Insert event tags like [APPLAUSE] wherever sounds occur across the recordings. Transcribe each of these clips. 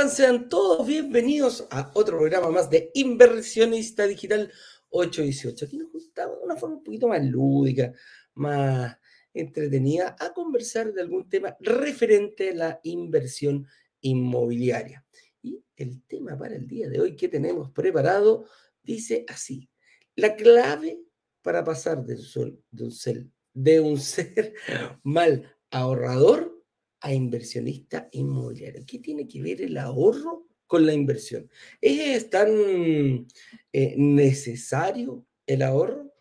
están? Sean todos bienvenidos a otro programa más de Inversionista Digital 818. Aquí nos juntamos de una forma un poquito más lúdica, más entretenida, a conversar de algún tema referente a la inversión inmobiliaria. Y el tema para el día de hoy que tenemos preparado dice así, la clave para pasar de un, de un de un ser mal ahorrador a inversionista inmobiliario. ¿Qué tiene que ver el ahorro con la inversión? ¿Es tan eh, necesario el ahorro?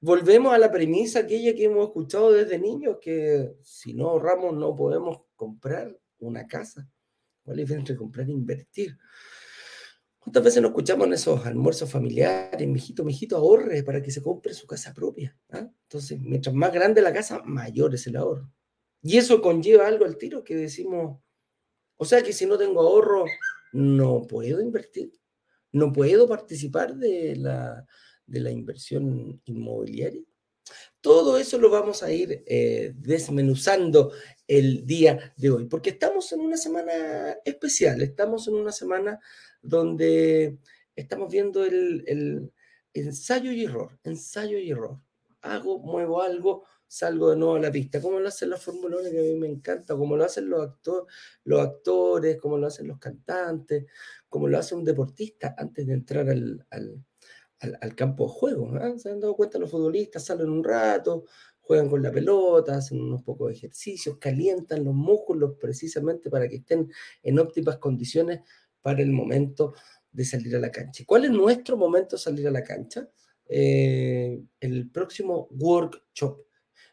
Volvemos a la premisa aquella que hemos escuchado desde niños, que si no ahorramos no podemos comprar una casa. ¿Cuál es entre comprar e invertir? ¿Cuántas veces nos escuchamos en esos almuerzos familiares? Mijito, mijito, ahorre para que se compre su casa propia. ¿ah? Entonces, mientras más grande la casa, mayor es el ahorro. Y eso conlleva algo al tiro que decimos, o sea que si no tengo ahorro, no puedo invertir, no puedo participar de la, de la inversión inmobiliaria. Todo eso lo vamos a ir eh, desmenuzando el día de hoy, porque estamos en una semana especial, estamos en una semana donde estamos viendo el, el ensayo y error, ensayo y error. Hago, muevo algo, salgo de nuevo a la pista, como lo hacen los Fórmula que a mí me encanta, como lo hacen los, los actores, como lo hacen los cantantes, como lo hace un deportista antes de entrar al, al, campo de juego. ¿ah? Se han dado cuenta los futbolistas, salen un rato, juegan con la pelota, hacen unos pocos ejercicios, calientan los músculos precisamente para que estén en óptimas condiciones para el momento de salir a la cancha. ¿Cuál es nuestro momento de salir a la cancha? Eh, el próximo workshop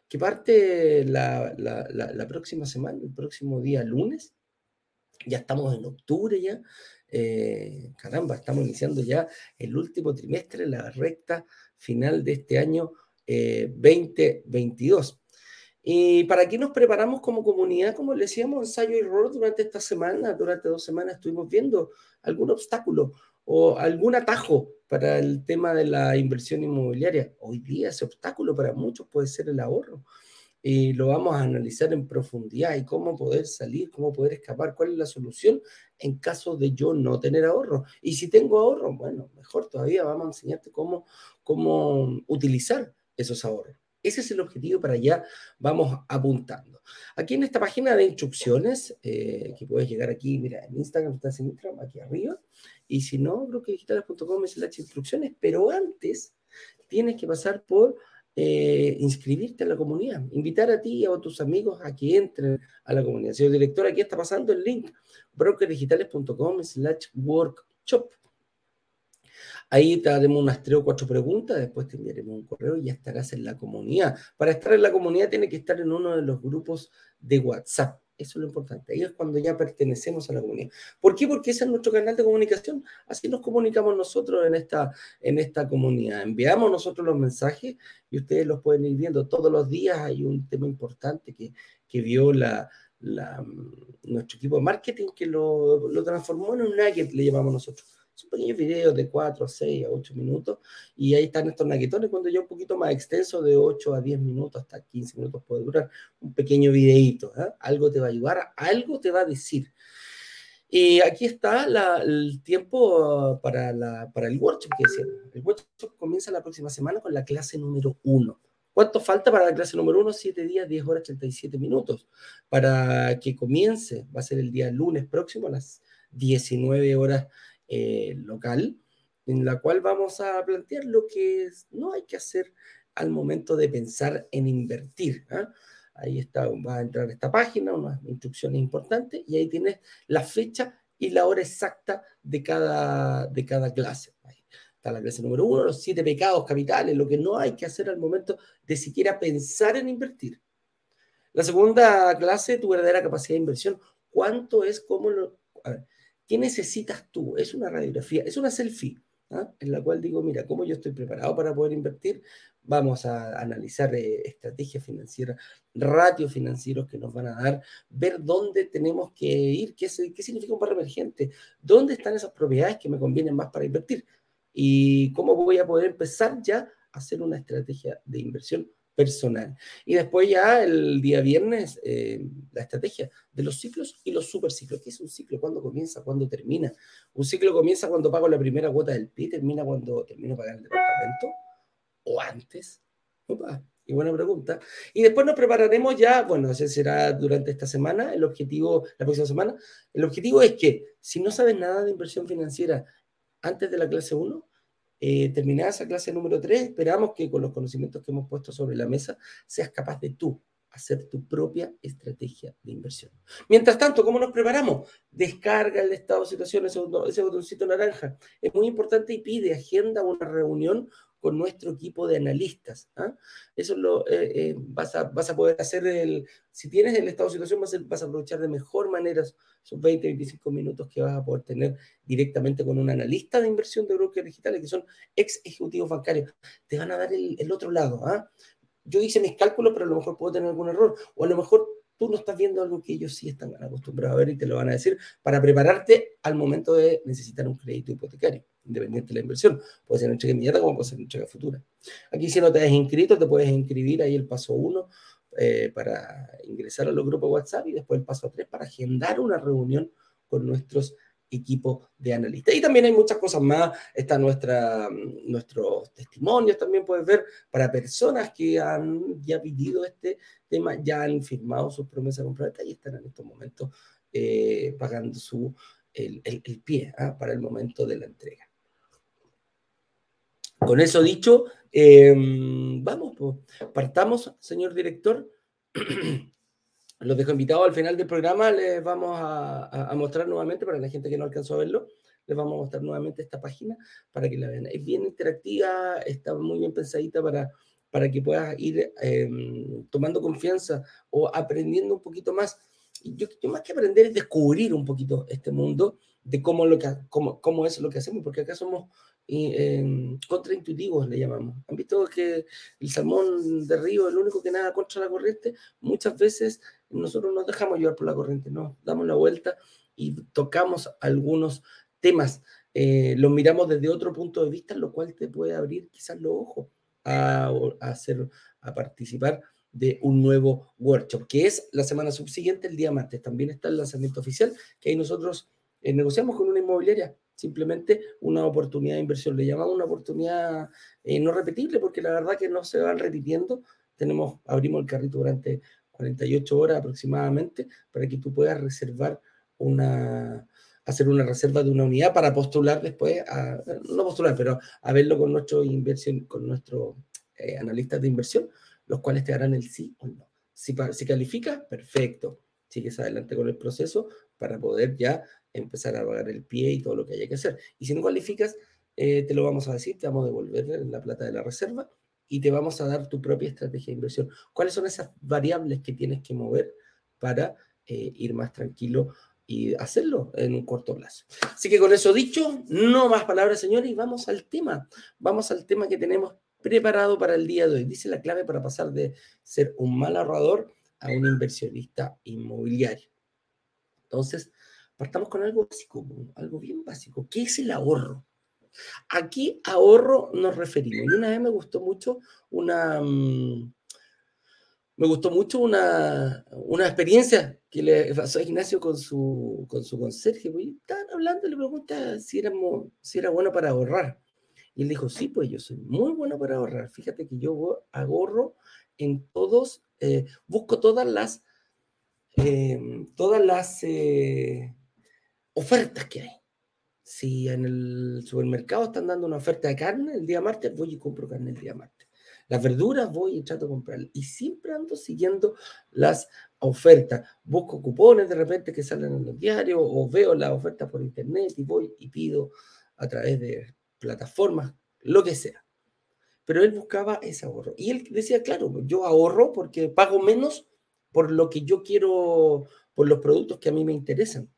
que parte la, próxima semana, el próximo día lunes. Ya estamos en octubre ya. Eh, caramba, estamos iniciando ya el último trimestre, la recta final de este año 2022. Eh, ¿Y para qué nos preparamos como comunidad? Como le decíamos, ensayo y error durante esta semana, durante dos semanas estuvimos viendo algún obstáculo o algún atajo para el tema de la inversión inmobiliaria. Hoy día ese obstáculo para muchos puede ser el ahorro. Y lo vamos a analizar en profundidad y cómo poder salir, cómo poder escapar, cuál es la solución en caso de yo no tener ahorro. Y si tengo ahorro, bueno, mejor todavía vamos a enseñarte cómo, cómo utilizar esos ahorros. Ese es el objetivo, para allá vamos apuntando. Aquí en esta página de instrucciones, eh, que puedes llegar aquí, mira, en Instagram estás en Instagram, aquí arriba, y si no, brokerdigitales.com es las instrucciones, pero antes tienes que pasar por eh, inscribirte a la comunidad, invitar a ti y a tus amigos a que entren a la comunidad. Señor director, aquí está pasando el link, brokerdigitales.com slash workshop. Ahí te haremos unas tres o cuatro preguntas, después te enviaremos un correo y ya estarás en la comunidad. Para estar en la comunidad tiene que estar en uno de los grupos de WhatsApp. Eso es lo importante. Ahí es cuando ya pertenecemos a la comunidad. ¿Por qué? Porque ese es nuestro canal de comunicación. Así nos comunicamos nosotros en esta, en esta comunidad. Enviamos nosotros los mensajes y ustedes los pueden ir viendo todos los días. Hay un tema importante que, que vio la, nuestro equipo de marketing que lo, lo transformó en un nugget, le llamamos nosotros son pequeños videos de 4, 6 a 8 minutos y ahí están estos naquetones cuando ya un poquito más extenso de 8 a 10 minutos, hasta 15 minutos puede durar un pequeño videito. ¿eh? Algo te va a ayudar, algo te va a decir. Y aquí está el tiempo para, la, para el workshop que decíamos. El workshop comienza la próxima semana con la clase número 1. ¿Cuánto falta para la clase número 1? 7 días, 10 horas, 37 minutos. Para que comience, va a ser el día lunes próximo a las 19 horas eh, local, en la cual vamos a plantear lo que no hay que hacer al momento de pensar en invertir. ¿ah? Ahí está, va a entrar esta página, unas instrucciones importantes, y ahí tienes la fecha y la hora exacta de cada, de cada clase. Ahí está la clase número uno, los siete pecados capitales, lo que no hay que hacer al momento de siquiera pensar en invertir. La segunda clase, tu verdadera capacidad de inversión. ¿Cuánto es, cómo lo... A ver, ¿Qué necesitas tú? Es una radiografía, es una selfie, ¿ah? en la cual digo, mira, ¿cómo yo estoy preparado para poder invertir? Vamos a analizar eh, estrategias financieras, ratios financieros que nos van a dar, ver dónde tenemos que ir, qué, qué significa un barrio emergente, dónde están esas propiedades que me convienen más para invertir y cómo voy a poder empezar ya a hacer una estrategia de inversión personal. Y después ya el día viernes, eh, la estrategia de los ciclos y los superciclos. ¿Qué es un ciclo? ¿Cuándo comienza? ¿Cuándo termina? Un ciclo comienza cuando pago la primera cuota del PI, termina cuando termino de pagar el departamento o antes. Y buena pregunta. Y después nos prepararemos ya, bueno, ese será durante esta semana, el objetivo, la próxima semana. El objetivo es que si no sabes nada de inversión financiera antes de la clase 1, eh, terminada esa clase número 3, esperamos que con los conocimientos que hemos puesto sobre la mesa seas capaz de tú hacer tu propia estrategia de inversión. Mientras tanto, ¿cómo nos preparamos? Descarga el estado de situación, ese, botoncito naranja. Es muy importante y pide agenda una reunión con nuestro equipo de analistas. ¿ah? Eso lo eh, eh, vas, a, vas, a, poder hacer, si tienes el estado de situación, vas a, vas a aprovechar de mejor manera esos 20, 25 minutos que vas a poder tener directamente con un analista de inversión de brokers digitales, que son ex ejecutivos bancarios. Te van a dar el, el otro lado. ¿ah? Yo hice mis cálculos, pero a lo mejor puedo tener algún error, o a lo mejor tú no estás viendo algo que ellos sí están acostumbrados a ver y te lo van a decir para prepararte al momento de necesitar un crédito hipotecario independiente de la inversión. Puede ser un cheque inmediato como puede ser un cheque futura. Aquí si no te has inscrito, te puedes inscribir ahí el paso 1 eh, para ingresar a los grupos WhatsApp y después el paso 3 para agendar una reunión con nuestros equipos de analistas. Y también hay muchas cosas más, está nuestra, nuestros testimonios, también puedes ver, para personas que han ya vivido este tema, ya han firmado sus promesas de compra y están en estos momentos eh, pagando su, el, el, pie ¿ah? para el momento de la entrega. Con eso dicho, em, vamos, partamos, señor director. [CLEARS THROAT] Los dejo invitados al final del programa, les vamos a, mostrar nuevamente, para la gente que no alcanzó a verlo, les vamos a mostrar nuevamente esta página para que la vean. Es bien interactiva, está muy bien pensadita para, para que puedas ir em, tomando confianza o aprendiendo un poquito más. Yo, más que aprender es descubrir un poquito este mundo de cómo es lo que hacemos, porque acá somos eh, contraintuitivos, le llamamos. ¿Han visto que el salmón de río es el único que nada contra la corriente? Muchas veces nosotros nos dejamos llevar por la corriente, nos damos la vuelta y tocamos algunos temas, eh, los miramos desde otro punto de vista, lo cual te puede abrir quizás los ojos a, a, hacer, a participar de un nuevo workshop, que es la semana subsiguiente, el día martes. También está el lanzamiento oficial, que ahí nosotros eh, negociamos con una inmobiliaria simplemente una oportunidad de inversión. Le llamamos una oportunidad eh, no repetible porque la verdad que no se van repitiendo. Tenemos, abrimos el carrito durante 48 horas aproximadamente para que tú puedas reservar una, hacer una reserva de una unidad para postular después, a, no postular, pero a verlo con nuestro inversión, con nuestros eh, analistas de inversión, los cuales te harán el sí o no. Si, si calificas, perfecto. Sigues adelante con el proceso para poder ya empezar a pagar el pie y todo lo que haya que hacer. Y si no cualificas, eh, te lo vamos a decir, te vamos a devolver la plata de la reserva y te vamos a dar tu propia estrategia de inversión. ¿Cuáles son esas variables que tienes que mover para eh, ir más tranquilo y hacerlo en un corto plazo? Así que con eso dicho, no más palabras, señores, y vamos al tema. Vamos al tema que tenemos preparado para el día de hoy. Dice la clave para pasar de ser un mal ahorrador a un inversionista inmobiliario. Entonces, Partamos con algo básico, algo bien básico. ¿Qué es el ahorro? ¿A qué ahorro nos referimos? Y una vez me gustó mucho una, mm, me gustó mucho una, una experiencia que le pasó a Ignacio con su, con su conserje. Pues, estaban hablando, le pregunta si, éramos, si era bueno para ahorrar. Y él dijo, sí, pues yo soy muy bueno para ahorrar. Fíjate que yo ahorro en todos, eh, busco todas las, eh, todas las, eh, ofertas que hay. Si en el supermercado están dando una oferta de carne el día martes, voy y compro carne el día martes. Las verduras voy y trato de comprar. Y siempre ando siguiendo las ofertas. Busco cupones de repente que salen en los diarios o veo las ofertas por internet y voy y pido a través de plataformas, lo que sea. Pero él buscaba ese ahorro. Y él decía, claro, yo ahorro porque pago menos por lo que yo quiero, por los productos que a mí me interesan.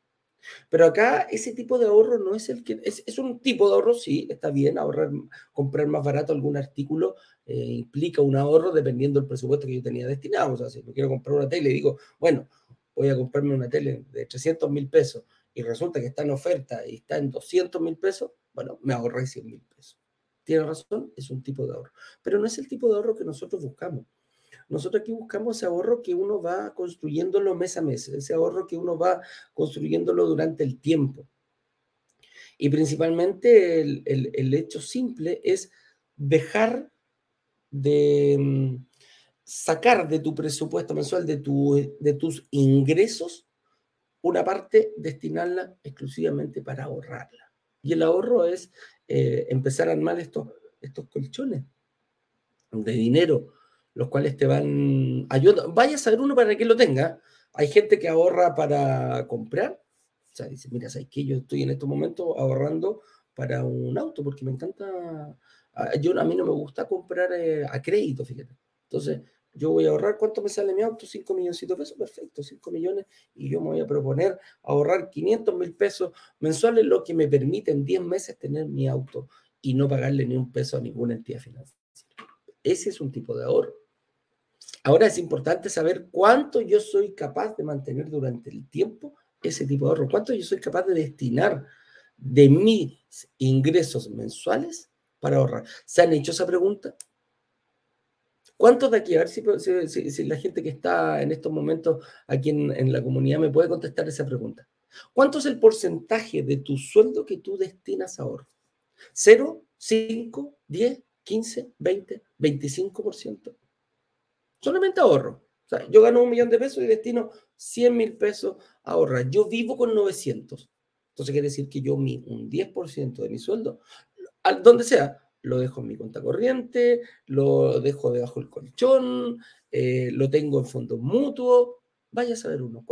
Pero acá ese tipo de ahorro no es el que, es, un tipo de ahorro, sí, está bien, ahorrar, comprar más barato algún artículo eh, implica un ahorro dependiendo del presupuesto que yo tenía destinado. O sea, si yo quiero comprar una tele y digo, bueno, voy a comprarme una tele de 300 mil pesos y resulta que está en oferta y está en 200 mil pesos, bueno, me ahorré 100 mil pesos. Tiene razón, es un tipo de ahorro. Pero no es el tipo de ahorro que nosotros buscamos. Nosotros aquí buscamos ese ahorro que uno va construyéndolo mes a mes, ese ahorro que uno va construyéndolo durante el tiempo. Y principalmente el, hecho simple es dejar de mm, sacar de tu presupuesto mensual, de, tu, de tus ingresos, una parte, destinarla exclusivamente para ahorrarla. Y el ahorro es eh, empezar a armar estos, estos colchones de dinero, los cuales te van ayudando. Vaya a saber uno para que lo tenga. Hay gente que ahorra para comprar. O sea, dice, mira, ¿sabes qué? Yo estoy en estos momentos ahorrando para un auto porque me encanta. Ah, yo, a mí no me gusta comprar eh, a crédito, fíjate. Entonces, yo voy a ahorrar, ¿cuánto me sale mi auto? 5 millones de pesos, perfecto, 5 millones, y yo me voy a proponer ahorrar 500 mil pesos mensuales, lo que me permite en 10 meses tener mi auto y no pagarle ni un peso a ninguna entidad financiera. Ese es un tipo de ahorro. Ahora es importante saber cuánto yo soy capaz de mantener durante el tiempo ese tipo de ahorro, cuánto yo soy capaz de destinar de mis ingresos mensuales para ahorrar. ¿Se han hecho esa pregunta? ¿Cuántos de aquí? A ver si, la gente que está en estos momentos aquí en, la comunidad me puede contestar esa pregunta. ¿Cuánto es el porcentaje de tu sueldo que tú destinas a ahorro? ¿Cero? ¿Cinco? ¿Diez? 15, 20, 25%. Solamente ahorro. O sea, yo gano un millón de pesos y destino 100 mil pesos a ahorrar. Yo vivo con 900. Entonces quiere decir que yo mi, un 10% de mi sueldo, al, donde sea, lo dejo en mi cuenta corriente, lo dejo debajo del colchón, eh, lo tengo en fondos mutuos. Vaya a saber uno.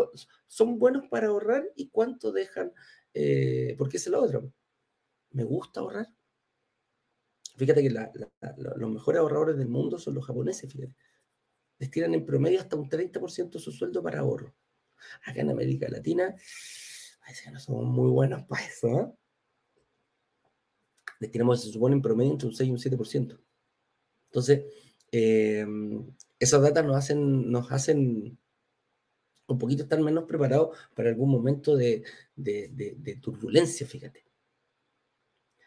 ¿Son buenos para ahorrar y cuánto dejan? Eh, porque es la otra. ¿Me gusta ahorrar? Fíjate que los mejores ahorradores del mundo son los japoneses, fíjate. Destinan en promedio hasta un 30% de su sueldo para ahorro. Acá en América Latina, no somos muy buenos para eso, ¿eh? Destinamos, se supone, en promedio entre un 6 y un 7%. Entonces, em, esas datas nos hacen, nos hacen un poquito estar menos preparados para algún momento de turbulencia, fíjate.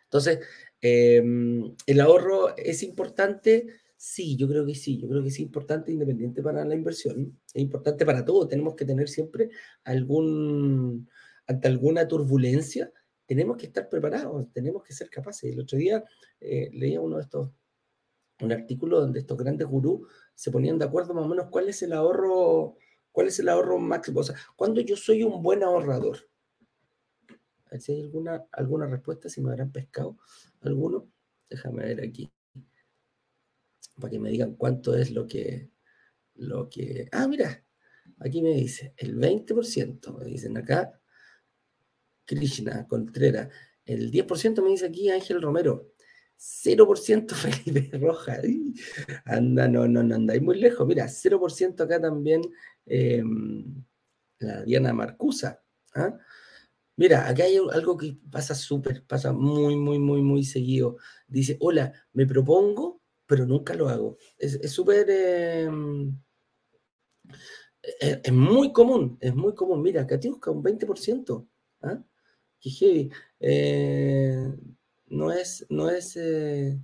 Entonces, em, ¿el ahorro es importante? Sí, yo creo que sí, yo creo que es importante, independiente para la inversión, es importante para todo, tenemos que tener siempre algún, ante alguna turbulencia, tenemos que estar preparados, tenemos que ser capaces. El otro día eh, leía uno de estos, un artículo donde estos grandes gurús se ponían de acuerdo más o menos cuál es el ahorro, cuál es el ahorro máximo, o sea, cuando yo soy un buen ahorrador. A ver si hay alguna, alguna respuesta, si me habrán pescado alguno. Déjame ver aquí. Para que me digan cuánto es lo que. Lo que. Ah, mira. Aquí me dice el 20%. Me dicen acá. Krishna Contreras. El 10% me dice aquí Ángel Romero. 0% [LAUGHS] Felipe Roja. Anda, no, no, no andáis muy lejos. Mira, 0% acá también em, la Diana Marcusa. ¿ah? Mira, acá hay algo que pasa súper, pasa muy, muy, muy, muy seguido. Dice, hola, me propongo, pero nunca lo hago. Es súper... Em, e, es, muy común, es muy común. Mira, busca un 20%. ¿ah? Qué heavy. Eh, no es, no es... Eh,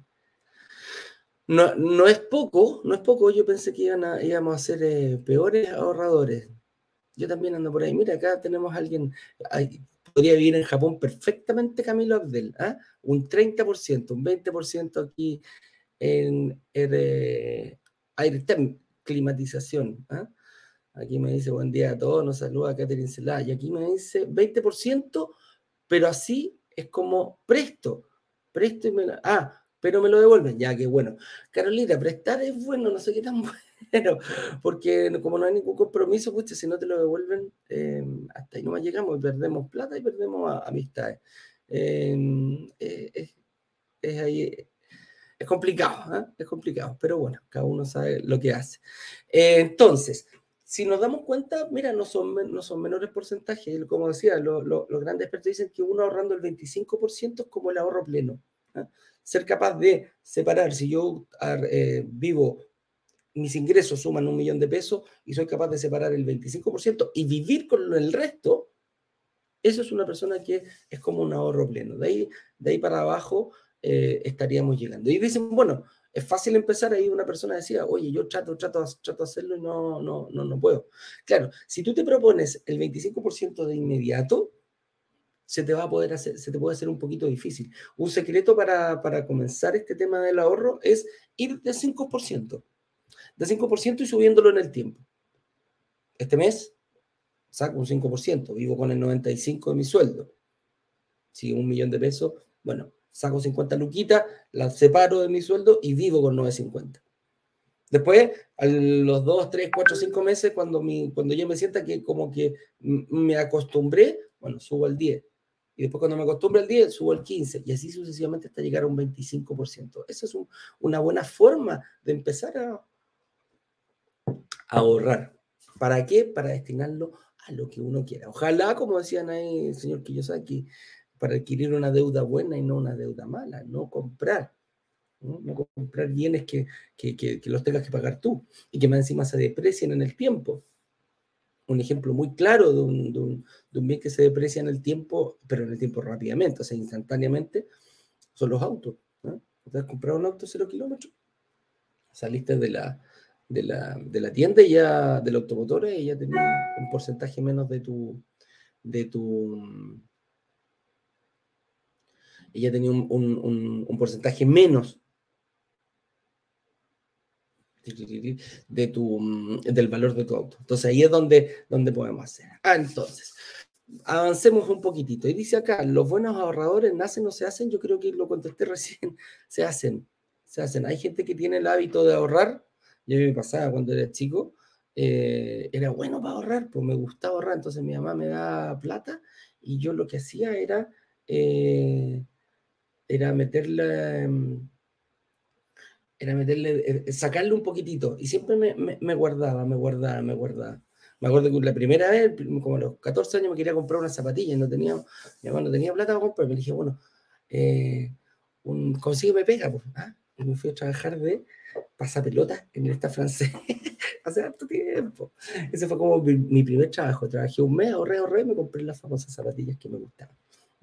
no, no, es poco, no es poco. Yo pensé que iban a, íbamos a ser eh, peores ahorradores. Yo también ando por ahí. Mira, acá tenemos alguien podría vivir en Japón perfectamente Camilo Abdel, ¿ah? un 30%, un 20% aquí en aire climatización. ¿ah? Aquí me dice buen día a todos, nos saluda Catherine Celá, y aquí me dice 20%, pero así es como presto, presto y me ah, pero me lo devuelven, ya que bueno. Carolina, prestar es bueno, no sé qué tan [LAUGHS] bueno, porque como no hay ningún compromiso, pues si no te lo devuelven, em, hasta ahí no más llegamos y perdemos plata y perdemos amistades. Em, eh, es, ahí, es complicado, ¿eh? es complicado, pero bueno, cada uno sabe lo que hace. Eh, entonces, si nos damos cuenta, mira, no son, no son menores porcentajes, como decía, los grandes expertos dicen que uno ahorrando el 25% es como el ahorro pleno. ¿eh? Ser capaz de separar, si yo vivo mis ingresos suman un millón de pesos y soy capaz de separar el 25% y vivir con el resto, eso es una persona que es como un ahorro pleno. De ahí, de ahí para abajo eh, estaríamos llegando. Y dicen, bueno, Es fácil empezar, ahí una persona decía, oye, yo trato, trato, trato hacerlo y no, no, no, no puedo. Claro, si tú te propones el 25% de inmediato, se te va a poder hacer, se te puede hacer un poquito difícil. Un secreto para, para comenzar este tema del ahorro es ir de 5%, de 5% y subiéndolo en el tiempo. Este mes saco un 5%, vivo con el 95% de mi sueldo. Si un millón de pesos, bueno, saco 50 luquitas, las separo de mi sueldo y vivo con 950. Después, a los 2, 3, 4, 5 meses, cuando, mi, cuando yo me sienta que como que me acostumbré, bueno, subo al 10. Y después cuando me acostumbre al 10, subo al 15. Y así sucesivamente hasta llegar a un 25%. Esa es una buena forma de empezar a, ahorrar. ¿Para qué? Para destinarlo a lo que uno quiera. Ojalá, como decían ahí el señor Kiyosaki, para adquirir una deuda buena y no una deuda mala, no comprar. No, comprar bienes que, que, los tengas que pagar tú y que más encima se deprecien en el tiempo. Un ejemplo muy claro de un, de, un, bien que se deprecia en el tiempo, pero en el tiempo rápidamente, o sea, instantáneamente, son los autos. ¿Te has comprado un auto cero kilómetros? Saliste de la, de la, de la tienda y ya del automotor y ya tenía un porcentaje menos de tu, de tu, ella tenía un, un, porcentaje menos de tu, del valor de tu auto. Entonces ahí es donde, donde podemos hacer. Ah, entonces, avancemos un poquitito. Y dice acá, los buenos ahorradores nacen o se hacen, yo creo que lo contesté [LAUGHS] recién, se hacen, se hacen. Hay gente que tiene el hábito de ahorrar yo me pasaba cuando era chico, eh, era bueno para ahorrar, pues me gustaba ahorrar, entonces mi mamá me daba plata y yo lo que hacía era, eh, era meterle, em, era meterle, eh, sacarle un poquitito y siempre me, me, guardaba, me guardaba, me guardaba. Me acuerdo que la primera vez, como a los 14 años, me quería comprar una zapatilla y no tenía, mi mamá no tenía plata para comprar. Me dije, bueno, un, consígueme pega, pues. ¿ah? Y me fui a trabajar de pasapelota en esta francés [LAUGHS] hace harto tiempo. Ese fue como mi, primer trabajo. Trabajé un mes, ahorré, ahorré me compré las famosas zapatillas que me gustaban.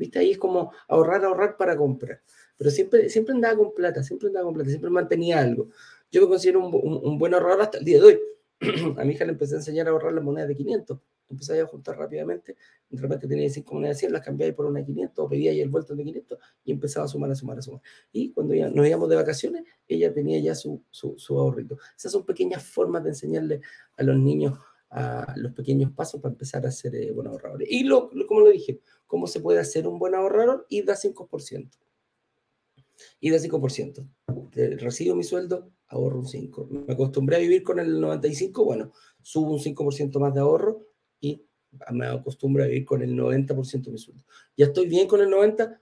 ¿Viste? Ahí es como ahorrar, ahorrar para comprar. Pero siempre, siempre andaba con plata, siempre andaba con plata, siempre mantenía algo. Yo me considero un, un, un buen ahorrador hasta el día de hoy. [CLEARS THROAT] a mi hija le empecé a enseñar a ahorrar las monedas de 500 empezaba a juntar rápidamente, de repente tenía cinco monedas de 100, las cambiaba por una de 500, o pedía ahí el vuelto de 500 y empezaba a sumar, a sumar, a sumar. Y cuando ya nos íbamos de vacaciones, ella tenía ya su, su, su ahorrito. Esas son pequeñas formas de enseñarle a los niños a los pequeños pasos para empezar a ser eh, buenos ahorradores. Y lo, como lo dije, ¿cómo se puede hacer un buen ahorrador? Y da 5%. Y da 5%. Recibo mi sueldo, ahorro un 5. Me acostumbré a vivir con el 95, bueno, subo un 5% más de ahorro y me acostumbro a vivir con el 90% de mi sueldo. Ya estoy bien con el 90%,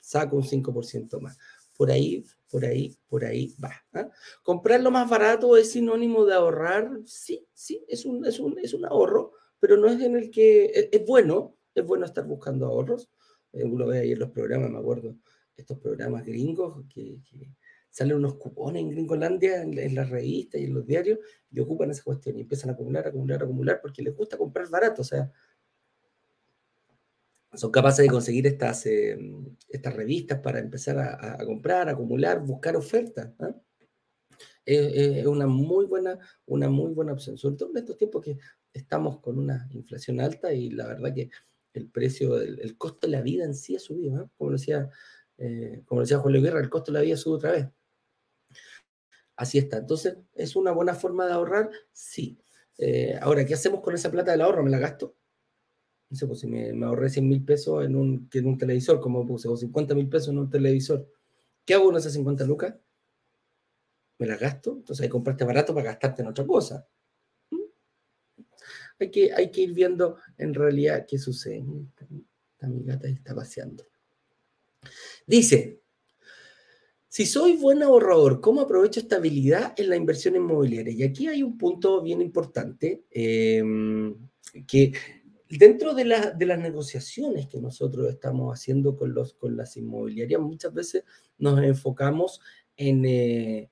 saco un 5% más. Por ahí, por ahí, por ahí va. ¿ah? Comprar lo más barato es sinónimo de ahorrar. Sí, sí, es un, es un, es un ahorro, pero no es en el que es, bueno, es bueno estar buscando ahorros. Eh, uno ve ahí en los programas, me acuerdo, estos programas gringos que, que salen unos cupones en Gringolandia, en, las revistas y en los diarios, y ocupan esa cuestión y empiezan a acumular, acumular, acumular, porque les gusta comprar barato, o sea, son capaces de conseguir estas, eh, estas revistas para empezar a, comprar, acumular, buscar ofertas. ¿ah? Es, una muy buena, una muy buena opción, sobre todo en estos tiempos que estamos con una inflación alta y la verdad que el precio, el, costo de la vida en sí ha subido, ¿ah? como decía, eh, como decía Julio Guerra, el costo de la vida sube otra vez. Así está. Entonces, ¿es una buena forma de ahorrar? Sí. Eh, ahora, ¿qué hacemos con esa plata del ahorro? ¿Me la gasto? No sé, pues si me, ahorré 100 mil pesos en un, en un televisor, como puse, o 50 mil pesos en un televisor, ¿qué hago con esas 50 lucas? ¿Me las gasto? Entonces hay que comprarte barato para gastarte en otra cosa. ¿Mm? Hay que, hay que ir viendo en realidad qué sucede. Esta, mi gata está paseando. Dice, si soy buen ahorrador, ¿cómo aprovecho esta habilidad en la inversión inmobiliaria? Y aquí hay un punto bien importante em, que dentro de, de, las negociaciones que nosotros estamos haciendo con, los, con las inmobiliarias, muchas veces nos enfocamos en, eh,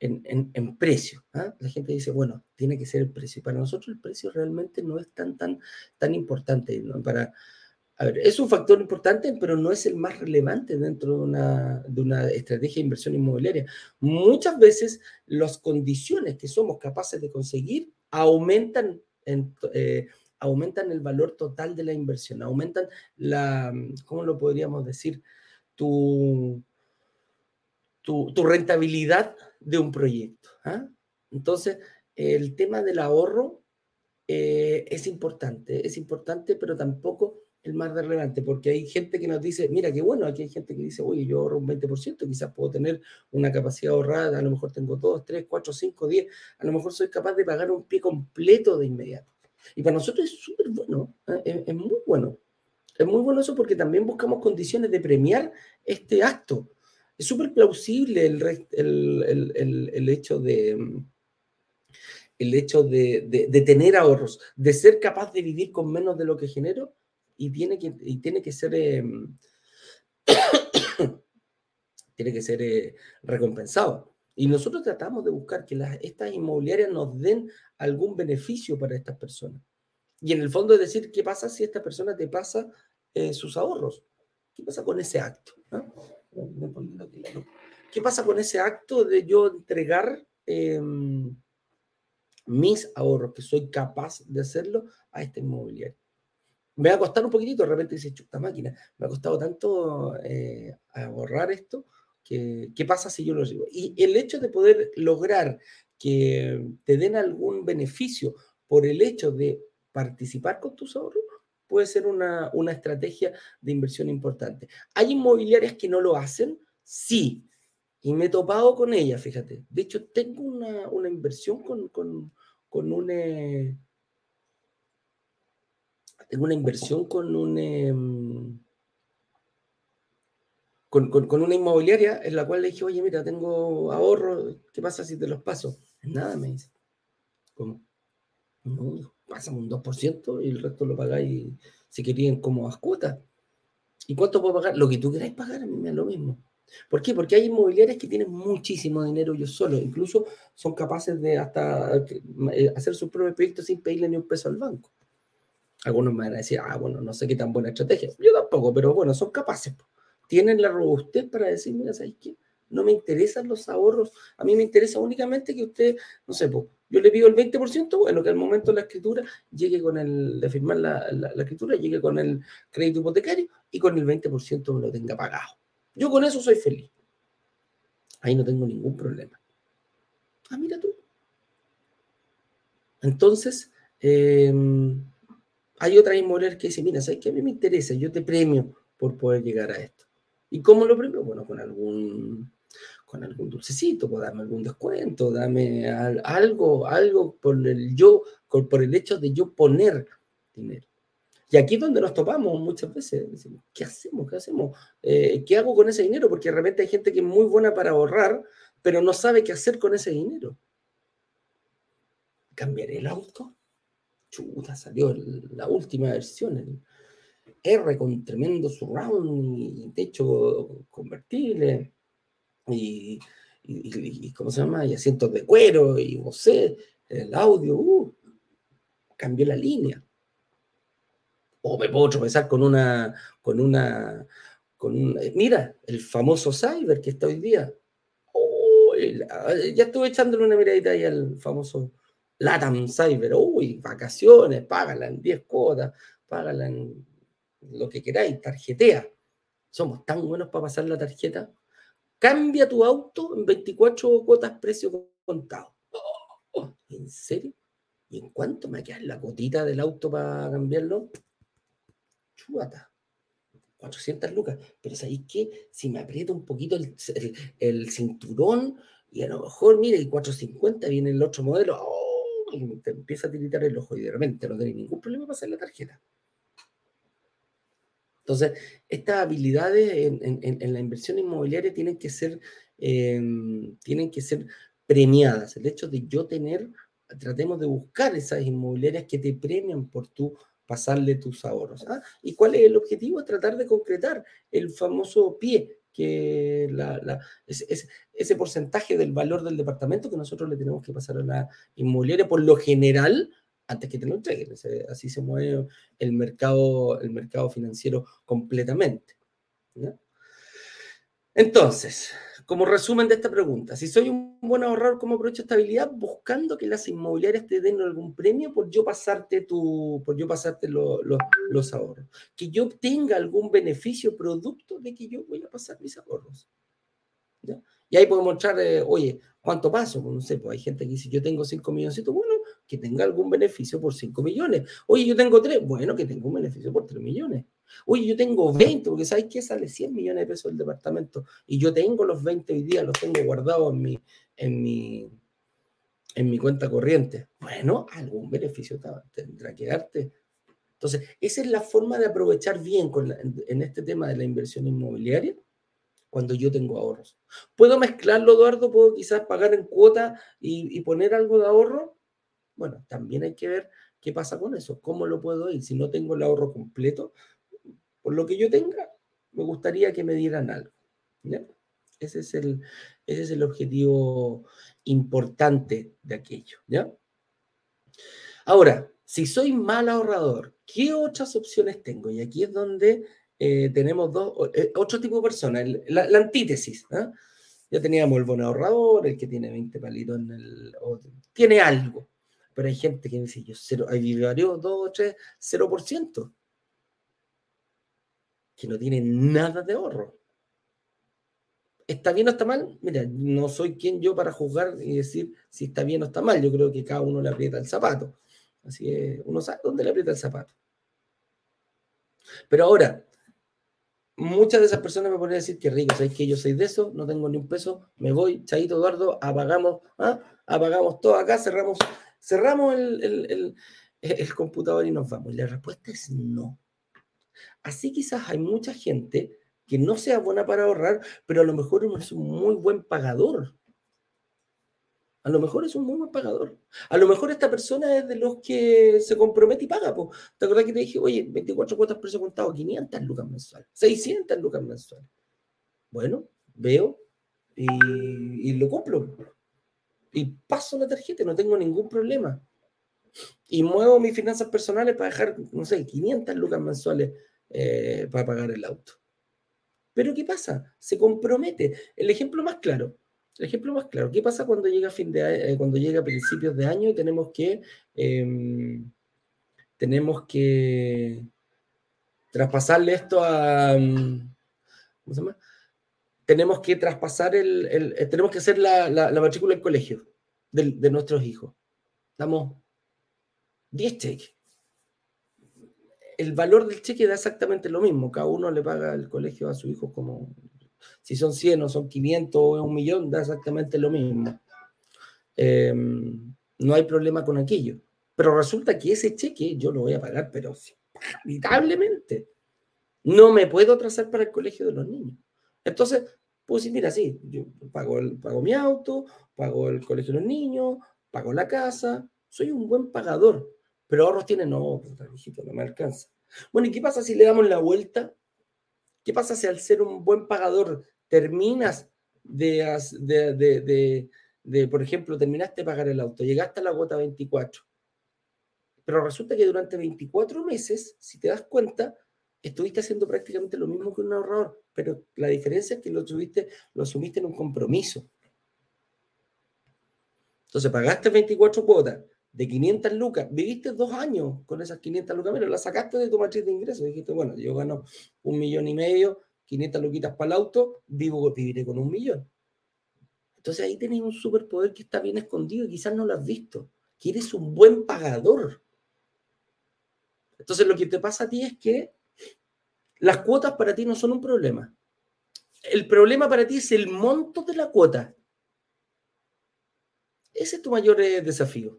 en, en, precio. ¿ah? La gente dice, bueno, tiene que ser el precio. Para nosotros el precio realmente no es tan, tan, tan importante. Para, es un factor importante, pero no es el más relevante dentro de una, de una estrategia de inversión inmobiliaria. Muchas veces las condiciones que somos capaces de conseguir aumentan, eh, aumentan el valor total de la inversión, aumentan la, ¿cómo lo podríamos decir? Tu, tu, rentabilidad de un proyecto. ¿ah? Entonces, el tema del ahorro eh, es importante, es importante, pero tampoco el más relevante, porque hay gente que nos dice, mira, qué bueno, aquí hay gente que dice, oye, yo ahorro un 20%, quizás puedo tener una capacidad ahorrada, a lo mejor tengo 2, 3, 4, 5, 10, a lo mejor soy capaz de pagar un pie completo de inmediato. Y para nosotros es súper bueno, ¿eh? es, muy bueno. Es muy bueno eso porque también buscamos condiciones de premiar este acto. Es súper plausible el, el, el, el, hecho de el hecho de, de tener ahorros, de ser capaz de vivir con menos de lo que genero, y tiene que, y tiene que ser, em, [COUGHS] tiene que ser eh, recompensado. Y nosotros tratamos de buscar que las, estas inmobiliarias nos den algún beneficio para estas personas. Y en el fondo es decir, ¿qué pasa si esta persona te pasa eh, sus ahorros? ¿Qué pasa con ese acto? ¿Qué pasa con ese acto de yo entregar em, mis ahorros, que soy capaz de hacerlo a esta inmobiliaria? me va a costar un poquitito, de repente dice, chuta máquina, me ha costado tanto eh, ahorrar esto, que, ¿qué pasa si yo lo digo? Y el hecho de poder lograr que te den algún beneficio por el hecho de participar con tus ahorros, puede ser una, una estrategia de inversión importante. ¿Hay inmobiliarias que no lo hacen? Sí, y me he topado con ellas, fíjate. De hecho, tengo una, una inversión con, con, con un... Eh, tengo una inversión con un... Em, con, con, una inmobiliaria en la cual le dije, oye, mira, tengo ahorro, ¿qué pasa si te los paso? Nada, me dice. ¿Cómo? No, pásame un 2% y el resto lo pagáis si querían como a cuotas. ¿Y cuánto puedo pagar? Lo que tú queráis pagar, a mí me da lo mismo. ¿Por qué? Porque hay inmobiliarias que tienen muchísimo dinero ellos solos, incluso son capaces de hasta eh, hacer sus propios proyectos sin pedirle ni un peso al banco. Algunos me van a decir, ah, bueno, no sé qué tan buena estrategia. Yo tampoco, pero bueno, son capaces. Tienen la robustez para decir, mira, ¿sabes qué? No me interesan los ahorros. A mí me interesa únicamente que usted, no sé, yo le pido el 20%, bueno, que al momento de la escritura llegue con el, de firmar la, la, escritura, llegue con el crédito hipotecario y con el 20% me lo tenga pagado. Yo con eso soy feliz. Ahí no tengo ningún problema. Ah, mira tú. Entonces, eh, hay otras inmobiliarias que dicen, mira, ¿sabes qué? A mí me interesa, yo te premio por poder llegar a esto. ¿Y cómo lo premio? Bueno, con algún, con algún dulcecito, pues dame algún descuento, dame algo, algo por el yo, por el hecho de yo poner dinero. Y aquí es donde nos topamos muchas veces. Decimos, ¿qué hacemos? ¿Qué hacemos? Eh, ¿Qué hago con ese dinero? Porque de repente hay gente que es muy buena para ahorrar, pero no sabe qué hacer con ese dinero. ¿Cambiaré el auto? chuta, salió la última versión, el R con tremendo surround y techo convertible y, ¿cómo se llama? Y asientos de cuero y Bose, el audio, uh, cambió la línea. O me puedo tropezar con una, con una, con un, mira, el famoso Cyber que está hoy día. Oh, ya estuve echándole una miradita ahí al famoso Latam Cyber, uy, vacaciones, págala en 10 cuotas, págala en lo que queráis, tarjetea. Somos tan buenos para pasar la tarjeta. Cambia tu auto en 24 cuotas precio contado. ¿En serio? ¿Y en cuánto me queda la cotita del auto para cambiarlo? Chúbata. 400 lucas. Pero ¿sabéis qué? Si me aprieto un poquito el, el, cinturón y a lo mejor, mire, el 450 viene el otro modelo. ¡oh! y te empieza a tiritar el ojo y de repente no tienes ningún problema para hacer la tarjeta. Entonces, estas habilidades en, la inversión inmobiliaria tienen que ser, em, tienen que ser premiadas. El hecho de yo tener, tratemos de buscar esas inmobiliarias que te premian por tu pasarle tus ahorros. ¿ah? ¿Y cuál es el objetivo? Tratar de concretar el famoso pie, que la, ese, porcentaje del valor del departamento que nosotros le tenemos que pasar a la inmobiliaria, por lo general, antes que te lo entreguen. Así se mueve el mercado, el mercado financiero completamente. Entonces, como resumen de esta pregunta, si soy un buen ahorrador, ¿cómo aprovecho estabilidad? Buscando que las inmobiliarias te den algún premio por yo pasarte, tu, por yo pasarte los ahorros. Que yo obtenga algún beneficio producto de que yo voy a pasar mis ahorros. Y ahí podemos mostrar, eh, oye, ¿cuánto paso? Pues no sé, pues hay gente que dice, yo tengo 5 millones, bueno, que tenga algún beneficio por 5 millones. Oye, yo tengo 3, bueno, que tenga un beneficio por 3 millones. Oye, yo tengo 20, porque ¿sabes qué? Sale 100 millones de pesos el departamento y yo tengo los 20 hoy día, los tengo guardados en mi, en mi, en mi cuenta corriente. Bueno, algún beneficio tendrá que darte. Entonces, esa es la forma de aprovechar bien en, este tema de la inversión inmobiliaria cuando yo tengo ahorros. ¿Puedo mezclarlo, Eduardo? ¿Puedo quizás pagar en cuota y poner algo de ahorro? Bueno, también hay que ver qué pasa con eso, cómo lo puedo ir. Si no tengo el ahorro completo, por lo que yo tenga, me gustaría que me dieran algo. Ese, es el, ese es el objetivo importante de aquello. ¿ya? Ahora, si soy mal ahorrador, ¿qué otras opciones tengo? Y aquí es donde eh, tenemos dos, eh, otro tipo de personas, la, antítesis. ¿ah? Ya teníamos el buen ahorrador, el que tiene 20 palitos en el... tiene algo. Pero hay gente que dice, yo cero, hay varios, dos, tres, 0% que no tiene nada de ahorro. ¿Está bien o está mal? Mira, no soy quien yo para juzgar y decir si está bien o está mal. Yo creo que cada uno le aprieta el zapato. Así que uno sabe dónde le aprieta el zapato. Pero ahora, muchas de esas personas me ponen a decir que rico, ¿sabes que yo soy de eso? No tengo ni un peso, me voy, Chaito Eduardo, apagamos, ¿ah? apagamos todo acá, cerramos, cerramos el, el computador y nos vamos. Y la respuesta es no. Así quizás hay mucha gente que no sea buena para ahorrar, pero a lo mejor es un muy buen pagador. A lo mejor es un muy buen pagador. A lo mejor esta persona es de los que se compromete y paga. ¿Te acuerdas que te dije, oye, 24 cuotas precio contado, 500 lucas mensuales, 600 lucas mensuales? Bueno, veo y, y lo cumplo. Y paso la tarjeta, no tengo ningún problema. Y muevo mis finanzas personales para dejar, no sé, 500 lucas mensuales eh, para pagar el auto. Pero ¿qué pasa? Se compromete. El ejemplo más claro, el ejemplo más claro, ¿qué pasa cuando llega fin de eh, cuando llega a principios de año y tenemos que em, tenemos que traspasarle esto a mm, ¿cómo se llama? Tenemos que traspasar el, eh, tenemos que hacer la, la, matrícula del colegio de, de nuestros hijos. Damos 10 cheques el valor del cheque da exactamente lo mismo. Cada uno le paga el colegio a su hijo como, si son 100 o son 500 o un millón, da exactamente lo mismo. Em, no hay problema con aquello. Pero resulta que ese cheque yo lo voy a pagar, pero inevitablemente. No me puedo trazar para el colegio de los niños. Entonces, pues sí, mira, sí, yo pago, el, pago mi auto, pago el colegio de los niños, pago la casa, soy un buen pagador pero ahorros tiene, no, puta, no me alcanza. Bueno, ¿y qué pasa si le damos la vuelta? ¿Qué pasa si al ser un buen pagador terminas de, de, de, por ejemplo, terminaste de pagar el auto, llegaste a la cuota 24, pero resulta que durante 24 meses, si te das cuenta, estuviste haciendo prácticamente lo mismo que un ahorrador, pero la diferencia es que lo, tuviste, lo asumiste en un compromiso. Entonces pagaste 24 cuotas, de 500 lucas, viviste dos años con esas 500 lucas, pero la sacaste de tu matriz de ingresos. Dijiste, bueno, yo gano un millón y medio, 500 luquitas para el auto, vivo, viviré con un millón. Entonces ahí tenés un superpoder que está bien escondido y quizás no lo has visto, que eres un buen pagador. Entonces lo que te pasa a ti es que las cuotas para ti no son un problema. El problema para ti es el monto de la cuota. Ese es tu mayor eh, desafío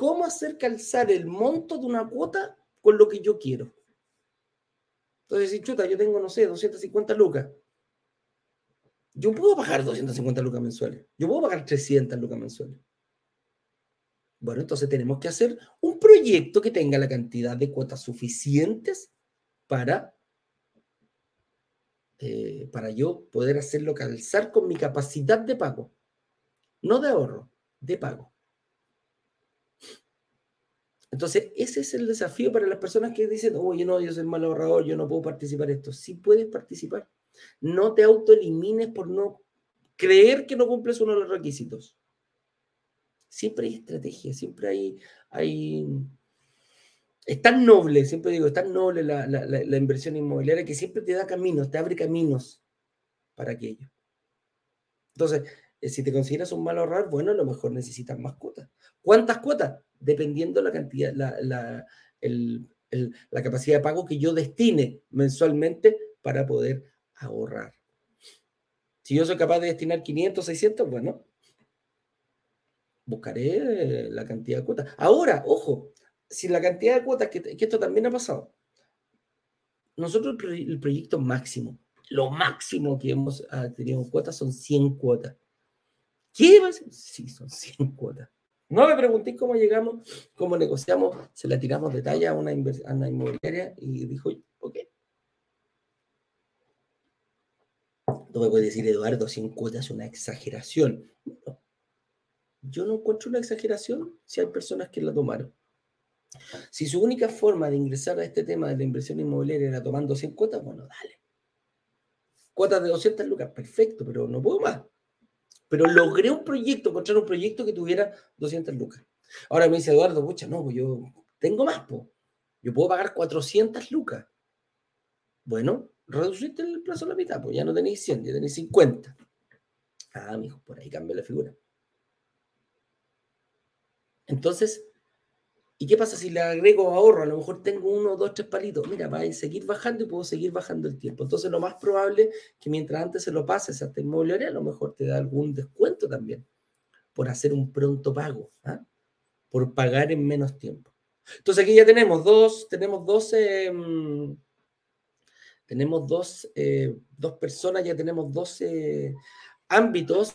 cómo hacer calzar el monto de una cuota con lo que yo quiero. Entonces, si chuta, yo tengo, no sé, 250 lucas. Yo puedo pagar 250 lucas mensuales. Yo puedo pagar 300 lucas mensuales. Bueno, entonces tenemos que hacer un proyecto que tenga la cantidad de cuotas suficientes para, eh, para yo poder hacerlo calzar con mi capacidad de pago. No de ahorro, de pago. Entonces, ese es el desafío para las personas que dicen, oye, no, yo soy mal ahorrador, yo no puedo participar en esto. Sí puedes participar. No te autoelimines por no creer que no cumples uno de los requisitos. Siempre hay estrategia, siempre hay, hay... Es tan noble, siempre digo, es tan noble la, la inversión inmobiliaria que siempre te da caminos, te abre caminos para aquello. Entonces, eh, si te consideras un mal ahorrar, bueno, a lo mejor necesitas más cuotas. ¿Cuántas cuotas? Dependiendo la cantidad, la, la capacidad de pago que yo destine mensualmente para poder ahorrar. Si yo soy capaz de destinar 500, 600, bueno, buscaré la cantidad de cuotas. Ahora, ojo, si la cantidad de cuotas, que, esto también ha pasado, nosotros el, proyecto máximo, lo máximo que hemos ah, tenido en cuotas son 100 cuotas. ¿Qué va a ser? Sí, son 100 cuotas. No me pregunté cómo llegamos, cómo negociamos, se la tiramos de talla a una, inmobiliaria y dijo, ok. No me puede decir, Eduardo, 100 cuotas es una exageración. Yo no encuentro una exageración si hay personas que la tomaron. Si su única forma de ingresar a este tema de la inversión inmobiliaria era tomando 100 cuotas, bueno, dale. Cuotas de 200 lucas, perfecto, pero no puedo más. Pero logré un proyecto, encontrar un proyecto que tuviera 200 lucas. Ahora me dice Eduardo, pucha, no, pues yo tengo más, pues. Yo puedo pagar 400 lucas. Bueno, reduciste el plazo a la mitad, pues ya no tenéis 100, ya tenéis 50. Ah, mijo, por ahí cambia la figura. Entonces, ¿y qué pasa si le agrego ahorro? A lo mejor tengo uno, dos, tres palitos. Mira, va a seguir bajando y puedo seguir bajando el tiempo. Entonces, lo más probable es que mientras antes se lo pases a esta inmobiliaria, a lo mejor te da algún descuento también por hacer un pronto pago, ¿ah? por pagar en menos tiempo. Entonces, aquí ya tenemos dos, tenemos dos, em, tenemos dos, eh, dos personas, ya tenemos dos ámbitos,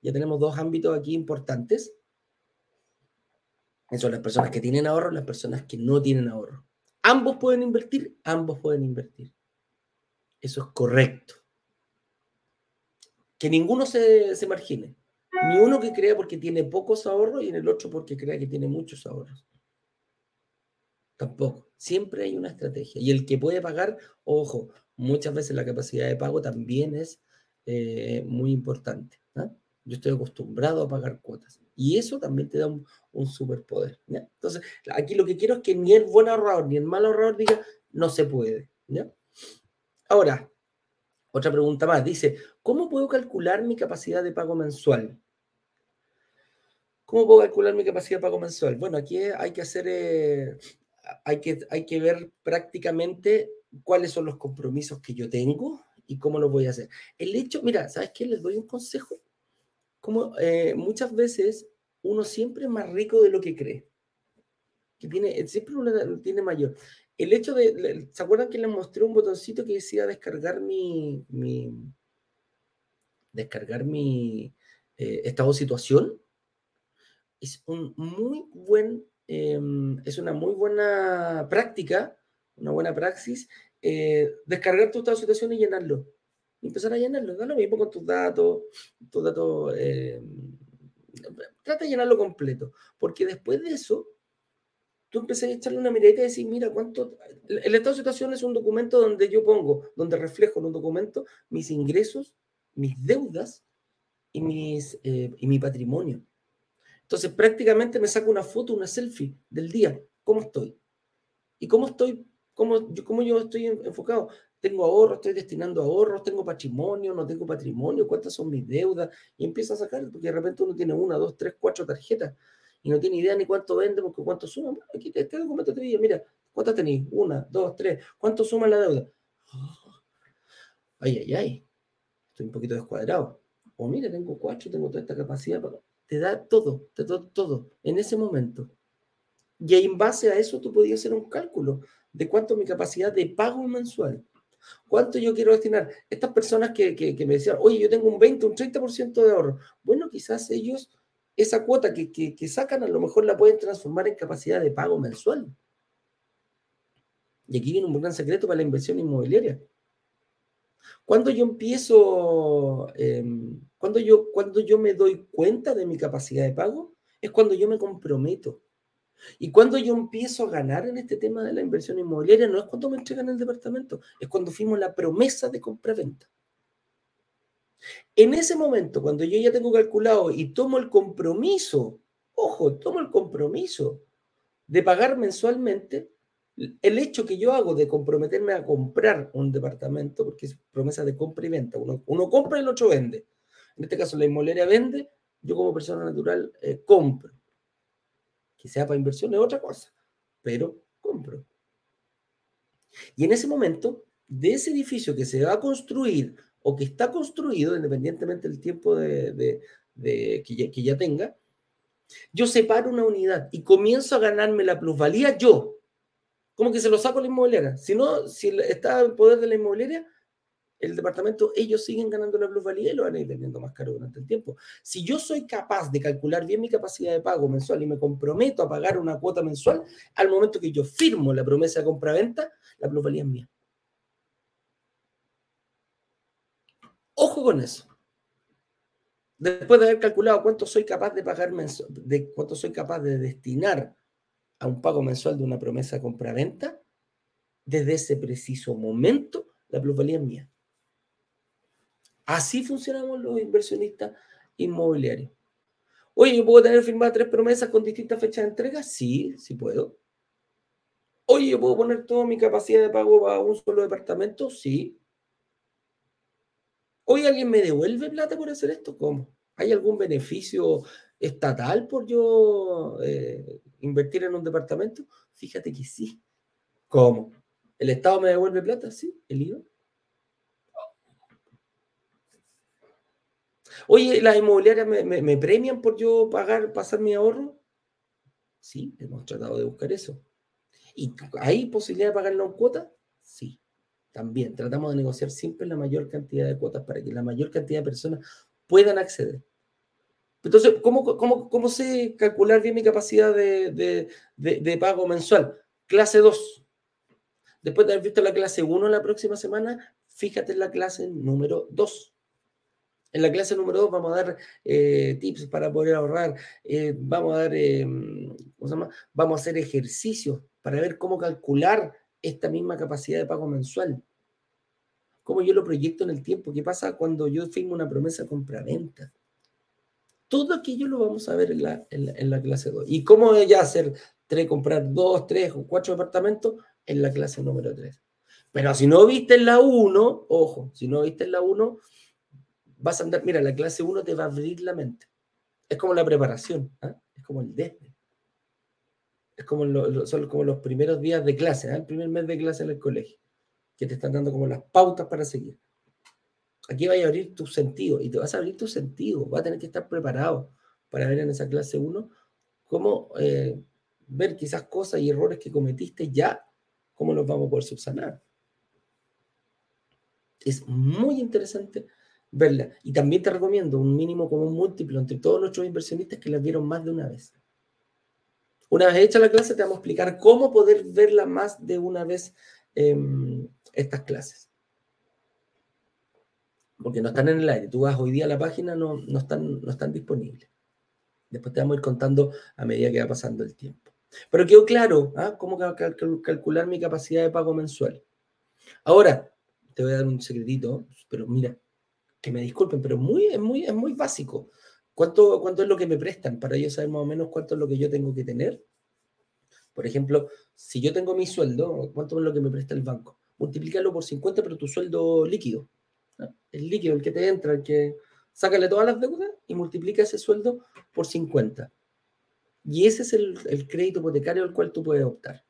ya tenemos dos ámbitos aquí importantes son las personas que tienen ahorro, las personas que no tienen ahorro. Ambos pueden invertir, ambos pueden invertir. Eso es correcto. Que ninguno se, se margine. Ni uno que crea porque tiene pocos ahorros y en el otro porque crea que tiene muchos ahorros. Tampoco. Siempre hay una estrategia. Y el que puede pagar, ojo, muchas veces la capacidad de pago también es eh, muy importante. Yo estoy acostumbrado a pagar cuotas. Y eso también te da un, superpoder. Entonces, aquí lo que quiero es que ni el buen ahorrador ni el mal ahorrador diga, no se puede. Ahora, otra pregunta más. Dice, ¿cómo puedo calcular mi capacidad de pago mensual? ¿Cómo puedo calcular mi capacidad de pago mensual? Bueno, aquí hay que hacer, eh, hay, que, hay que ver prácticamente cuáles son los compromisos que yo tengo y cómo los voy a hacer. El hecho, mira, ¿sabes qué? Les doy un consejo como eh, muchas veces uno siempre es más rico de lo que cree. Que tiene, siempre uno tiene mayor. El hecho de, ¿se acuerdan que les mostré un botoncito que decía descargar mi, descargar mi eh, estado de situación? Es un muy buen, em, es una muy buena práctica, una buena praxis, eh, descargar tu estado de situación y llenarlo empezar a llenarlo. Da lo mismo con tus datos, tus datos. Eh, trata de llenarlo completo, porque después de eso, tú empiezas a echarle una miradita y decir, mira, cuánto... El estado de situación es un documento donde yo pongo, donde reflejo en un documento mis ingresos, mis deudas y, mis, eh, y mi patrimonio. Entonces, prácticamente me saco una foto, una selfie del día, cómo estoy. Y cómo estoy, cómo cómo yo estoy enfocado tengo ahorros, estoy destinando ahorros, tengo patrimonio, no tengo patrimonio, cuántas son mis deudas, y empieza a sacar, porque de repente uno tiene una, dos, tres, cuatro tarjetas y no tiene idea ni cuánto vende, porque cuánto suma. Aquí este documento te dice, mira, ¿cuántas tenéis? Una, dos, tres, ¿cuánto suma la deuda? ay, ay, ay, estoy un poquito descuadrado. O mira, tengo cuatro, tengo toda esta capacidad. Te da todo, te da todo, en ese momento. Y en base a eso tú podías hacer un cálculo de cuánto es mi capacidad de pago mensual. ¿Cuánto yo quiero destinar? Estas personas que, me decían, oye, yo tengo un 20, un 30% de ahorro. Bueno, quizás ellos, esa cuota que, que, sacan, a lo mejor la pueden transformar en capacidad de pago mensual. Y aquí viene un gran secreto para la inversión inmobiliaria. Cuando yo empiezo, em, cuando, yo, cuando yo me doy cuenta de mi capacidad de pago, es cuando yo me comprometo. Y cuando yo empiezo a ganar en este tema de la inversión inmobiliaria, no es cuando me entregan el departamento, es cuando fuimos la promesa de compra-venta. En ese momento, cuando yo ya tengo calculado y tomo el compromiso, ojo, tomo el compromiso de pagar mensualmente, el hecho que yo hago de comprometerme a comprar un departamento, porque es promesa de compra y venta, uno, compra y el otro vende. En este caso, la inmobiliaria vende, yo como persona natural eh, compro. Que sea para inversión es otra cosa, pero compro. Y en ese momento, de ese edificio que se va a construir o que está construido, independientemente del tiempo de, que, ya, que tenga, yo separo una unidad y comienzo a ganarme la plusvalía yo. Como que se lo saco a la inmobiliaria. Si no, si está en poder de la inmobiliaria, el departamento, ellos siguen ganando la plusvalía y lo van a ir vendiendo más caro durante el tiempo. Si yo soy capaz de calcular bien mi capacidad de pago mensual y me comprometo a pagar una cuota mensual, al momento que yo firmo la promesa de compra-venta, la plusvalía es mía. Ojo con eso. Después de haber calculado cuánto soy capaz de pagar mensual, de cuánto soy capaz de destinar a un pago mensual de una promesa de compra-venta, desde ese preciso momento, la plusvalía es mía. Así funcionamos los inversionistas inmobiliarios. Oye, ¿yo puedo tener firmadas tres promesas con distintas fechas de entrega? Sí, sí puedo. Oye, ¿yo puedo poner toda mi capacidad de pago para un solo departamento? Sí. Oye, ¿alguien me devuelve plata por hacer esto? ¿Cómo? ¿Hay algún beneficio estatal por yo eh, invertir en un departamento? Fíjate que sí. ¿Cómo? ¿El Estado me devuelve plata? Sí, el IVA. Oye, ¿las inmobiliarias me, premian por yo pagar, pasar mi ahorro? Sí, hemos tratado de buscar eso. ¿Y hay posibilidad de pagarlo en cuota? Sí, también. Tratamos de negociar siempre la mayor cantidad de cuotas para que la mayor cantidad de personas puedan acceder. Entonces, ¿cómo, cómo, cómo sé calcular bien mi capacidad de, de pago mensual? Clase 2. Después de haber visto la clase 1 la próxima semana, fíjate en la clase número 2. En la clase número 2 vamos a dar eh, tips para poder ahorrar, eh, vamos a dar, eh, Vamos a hacer ejercicios para ver cómo calcular esta misma capacidad de pago mensual. Cómo yo lo proyecto en el tiempo. ¿Qué pasa cuando yo firmo una promesa compra-venta? Todo aquello lo vamos a ver en la, en la, clase 2. ¿Y cómo ya hacer tres, comprar dos, tres o cuatro departamentos? En la clase número 3. Pero si no viste en la 1, ojo, si no viste en la 1, vas a andar, mira, la clase 1 te va a abrir la mente. Es como la preparación, ¿ah? es como el desde. Es como son como los primeros días de clase, ¿ah? el primer mes de clase en el colegio, que te están dando como las pautas para seguir. Aquí va a abrir tu sentido y te vas a abrir tu sentido, vas a tener que estar preparado para ver en esa clase 1 cómo eh, ver quizás cosas y errores que cometiste ya, cómo los vamos a poder subsanar. Es muy interesante verla. Y también te recomiendo un mínimo como un múltiplo entre todos nuestros inversionistas que la vieron más de una vez. Una vez hecha la clase, te vamos a explicar cómo poder verla más de una vez em, estas clases. Porque no están en el aire. Tú vas hoy día a la página, no, no, están, no están disponibles. Después te vamos a ir contando a medida que va pasando el tiempo. Pero quedó claro ¿ah? cómo calcular mi capacidad de pago mensual. Ahora, te voy a dar un secretito, pero mira, que me disculpen, pero muy, es, muy, es muy básico. ¿Cuánto, ¿Cuánto es lo que me prestan para yo saber más o menos cuánto es lo que yo tengo que tener? Por ejemplo, si yo tengo mi sueldo, ¿cuánto es lo que me presta el banco? Multiplícalo por 50, pero tu sueldo líquido. El líquido, el que te entra, el que sácale todas las deudas y multiplica ese sueldo por 50. Y ese es el, el crédito hipotecario al cual tú puedes optar.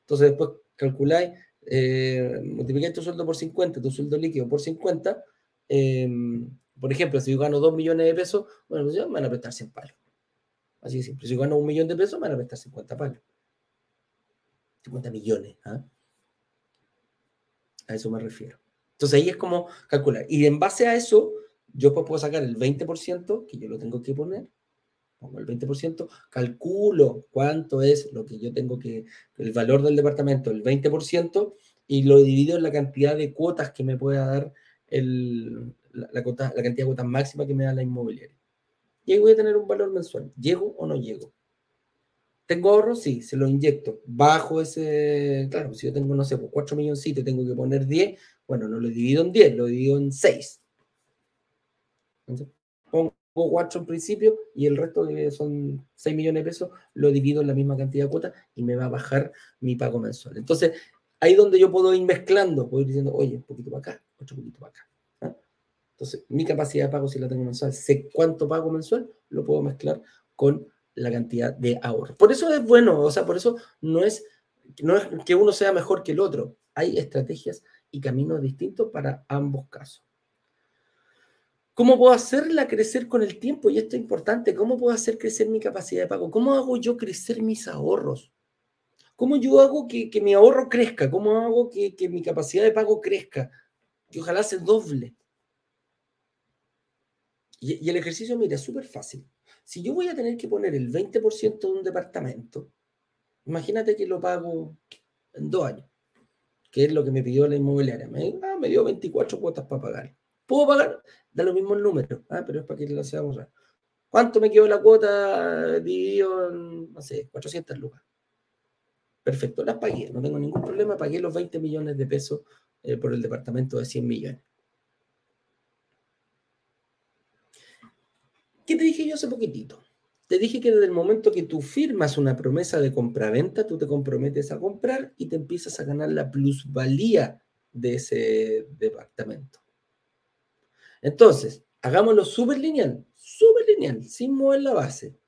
Entonces después calculáis, eh, multiplicáis tu sueldo por 50, tu sueldo líquido por 50, Em, por ejemplo, si yo gano 2 millones de pesos, bueno, pues me van a prestar 100 palos. Así de simple. Si yo gano un millón de pesos, me van a prestar 50 palos. 50 millones. ¿ah? A eso me refiero. Entonces ahí es como calcular. Y en base a eso, yo puedo sacar el 20%, que yo lo tengo que poner, pongo el 20%, calculo cuánto es lo que yo tengo que, el valor del departamento, el 20%, y lo divido en la cantidad de cuotas que me pueda dar la, la, cantidad de cuotas máxima que me da la inmobiliaria. Y ahí voy a tener un valor mensual. ¿Llego o no llego? ¿Tengo ahorro? Sí, se lo inyecto. Bajo ese, claro, si yo tengo, no sé, 4 pues, millones y tengo que poner 10, bueno, no lo divido en 10, lo divido en 6. Entonces, pongo 4 en principio y el resto que son 6 millones de pesos, lo divido en la misma cantidad de cuotas y me va a bajar mi pago mensual. Entonces, ahí donde yo puedo ir mezclando, puedo ir diciendo, oye, un poquito para acá, otro poquito para acá. ¿ah? Entonces, mi capacidad de pago, si la tengo mensual, sé cuánto pago mensual, lo puedo mezclar con la cantidad de ahorro. Por eso es bueno, o sea, por eso no es, no es que uno sea mejor que el otro. Hay estrategias y caminos distintos para ambos casos. ¿Cómo puedo hacerla crecer con el tiempo? Y esto es importante. ¿Cómo puedo hacer crecer mi capacidad de pago? ¿Cómo hago yo crecer mis ahorros? ¿Cómo yo hago que, mi ahorro crezca? ¿Cómo hago que, que, mi capacidad de pago crezca? Que ojalá se doble. Y, el ejercicio, mira, es súper fácil. Si yo voy a tener que poner el 20% de un departamento, imagínate que lo pago en dos años, que es lo que me pidió la inmobiliaria. Me, ah, me dio 24 cuotas para pagar. ¿Puedo pagar? Da lo mismo el número, ah, pero es para que lo seamos. ¿Cuánto me quedó la cuota dividido no sé, 400 lucas? Perfecto, las pagué, no tengo ningún problema, pagué los 20 millones de pesos eh, por el departamento de 100 millones. ¿Qué te dije yo hace poquitito? Te dije que desde el momento que tú firmas una promesa de compraventa, tú te comprometes a comprar y te empiezas a ganar la plusvalía de ese departamento. Entonces, hagámoslo súper lineal, súper lineal, sin mover la base.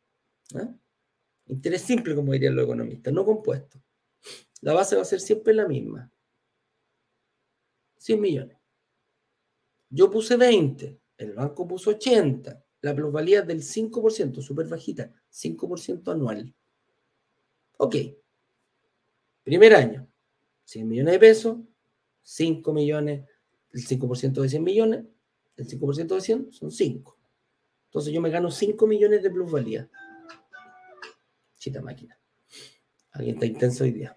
¿ah? Interés simple, como dirían los economistas, no compuesto. La base va a ser siempre la misma. 100 millones. Yo puse 20, el banco puso 80 la plusvalía es del 5%, súper bajita, 5% anual. Ok. Primer año, 100 millones de pesos, 5 millones, el 5% de 100 millones, el 5% de 100 son 5. Entonces yo me gano 5 millones de plusvalía. Chita máquina. Alguien está intenso hoy día.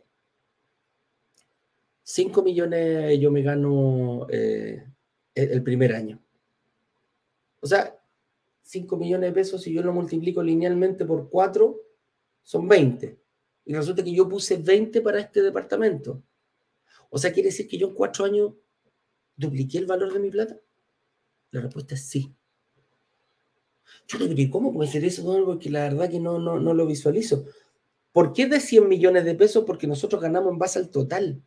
5 millones yo me gano eh, el primer año. O sea, 5 millones de pesos, si yo lo multiplico linealmente por 4, son 20. Y resulta que yo puse 20 para este departamento. O sea, quiere decir que yo en 4 años dupliqué el valor de mi plata. La respuesta es sí. Yo ¿cómo puede ser eso? porque la verdad que no, no, no lo visualizo. ¿Por qué de 100 millones de pesos? Porque nosotros ganamos en base al total.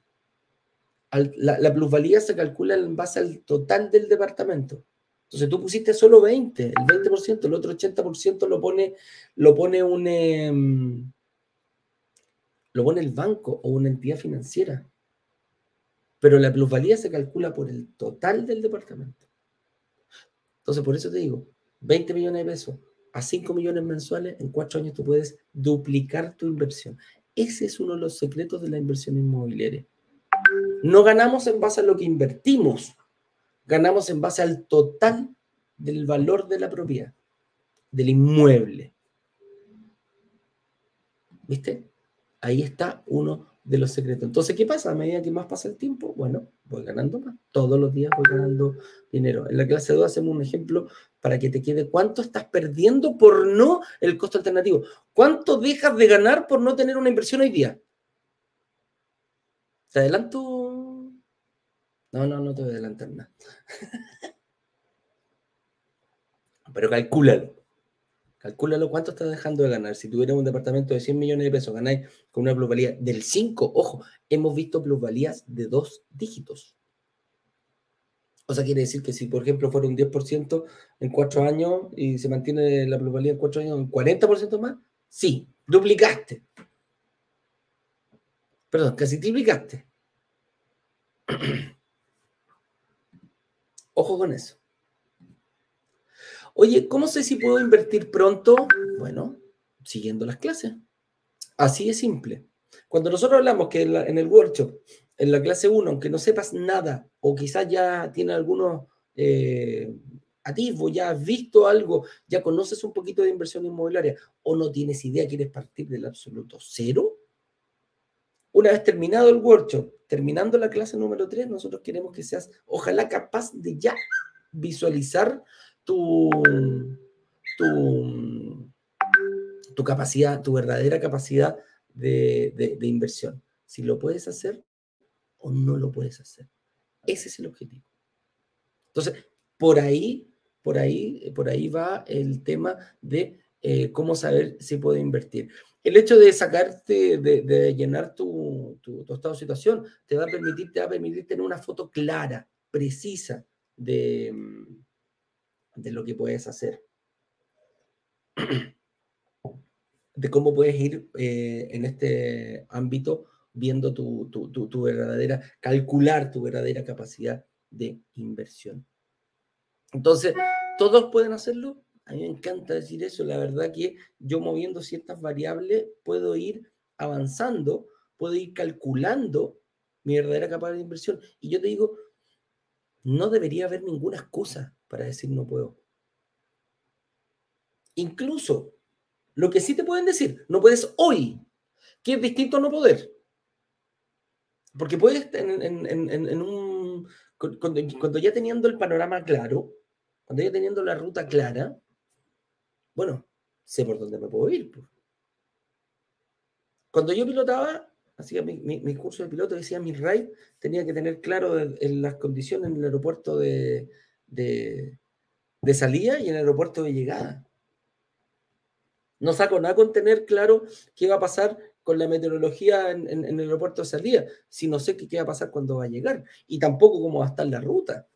La, la plusvalía se calcula en base al total del departamento. Entonces tú pusiste solo 20, el 20%, el otro 80% lo pone, lo pone un em, lo pone el banco o una entidad financiera. Pero la plusvalía se calcula por el total del departamento. Entonces, por eso te digo, 20 millones de pesos a 5 millones mensuales, en 4 años tú puedes duplicar tu inversión. Ese es uno de los secretos de la inversión inmobiliaria. No ganamos en base a lo que invertimos, ganamos en base al total del valor de la propiedad, del inmueble. ¿Viste? Ahí está uno de los secretos. Entonces, ¿qué pasa? A medida que más pasa el tiempo, bueno, voy ganando más. Todos los días voy ganando dinero. En la clase 2 hacemos un ejemplo para que te quede cuánto estás perdiendo por no el costo alternativo. ¿Cuánto dejas de ganar por no tener una inversión hoy día? Te adelanto no, no, no te voy a adelantar nada. [LAUGHS] Pero calcúlalo. Calcúlalo cuánto estás dejando de ganar. Si tuvieras un departamento de 100 millones de pesos, ganáis con una plusvalía del 5. Ojo, hemos visto plusvalías de dos dígitos. O sea, quiere decir que si, por ejemplo, fuera un 10% en cuatro años y se mantiene la plusvalía en cuatro años en 40% más, sí, duplicaste. Perdón, casi triplicaste. [CLEARS THROAT] Ojo con eso. Oye, ¿cómo sé si puedo invertir pronto? Bueno, siguiendo las clases. Así es simple. Cuando nosotros hablamos que en, el workshop, en la clase 1, aunque no sepas nada, o quizás ya tiene algunos eh, atisbos, ya has visto algo, ya conoces un poquito de inversión inmobiliaria, o no tienes idea, quieres partir del absoluto cero, una vez terminado el workshop, terminando la clase número 3, nosotros queremos que seas, ojalá capaz de ya visualizar tu, tu, tu capacidad, tu verdadera capacidad de, inversión. Si lo puedes hacer o no lo puedes hacer. Ese es el objetivo. Entonces, por ahí, por ahí, por ahí va el tema de eh, cómo saber si puedo invertir. El hecho de sacarte, de, llenar tu, tu, estado de situación, te va a permitir, te va a permitir tener una foto clara, precisa de, de lo que puedes hacer. [CLEARS THROAT] de cómo puedes ir eh, en este ámbito viendo tu, verdadera, calcular tu verdadera capacidad de inversión. Entonces, ¿todos pueden hacerlo? A mí me encanta decir eso. La verdad que yo moviendo ciertas variables puedo ir avanzando, puedo ir calculando mi verdadera capacidad de inversión. Y yo te digo, no debería haber ninguna excusa para decir no puedo. Incluso lo que sí te pueden decir, no puedes hoy, que es distinto a no poder. Porque puedes en, un... Cuando, ya teniendo el panorama claro, cuando ya teniendo la ruta clara, bueno, sé por dónde me puedo ir. Cuando yo pilotaba, hacía mi, curso de piloto, decía mi ride, tenía que tener claro en las condiciones en el aeropuerto de, de, de salida y en el aeropuerto de llegada. No saco nada con tener claro qué va a pasar con la meteorología en, el aeropuerto de salida, si no sé qué, va a pasar cuando va a llegar y tampoco cómo va a estar la ruta.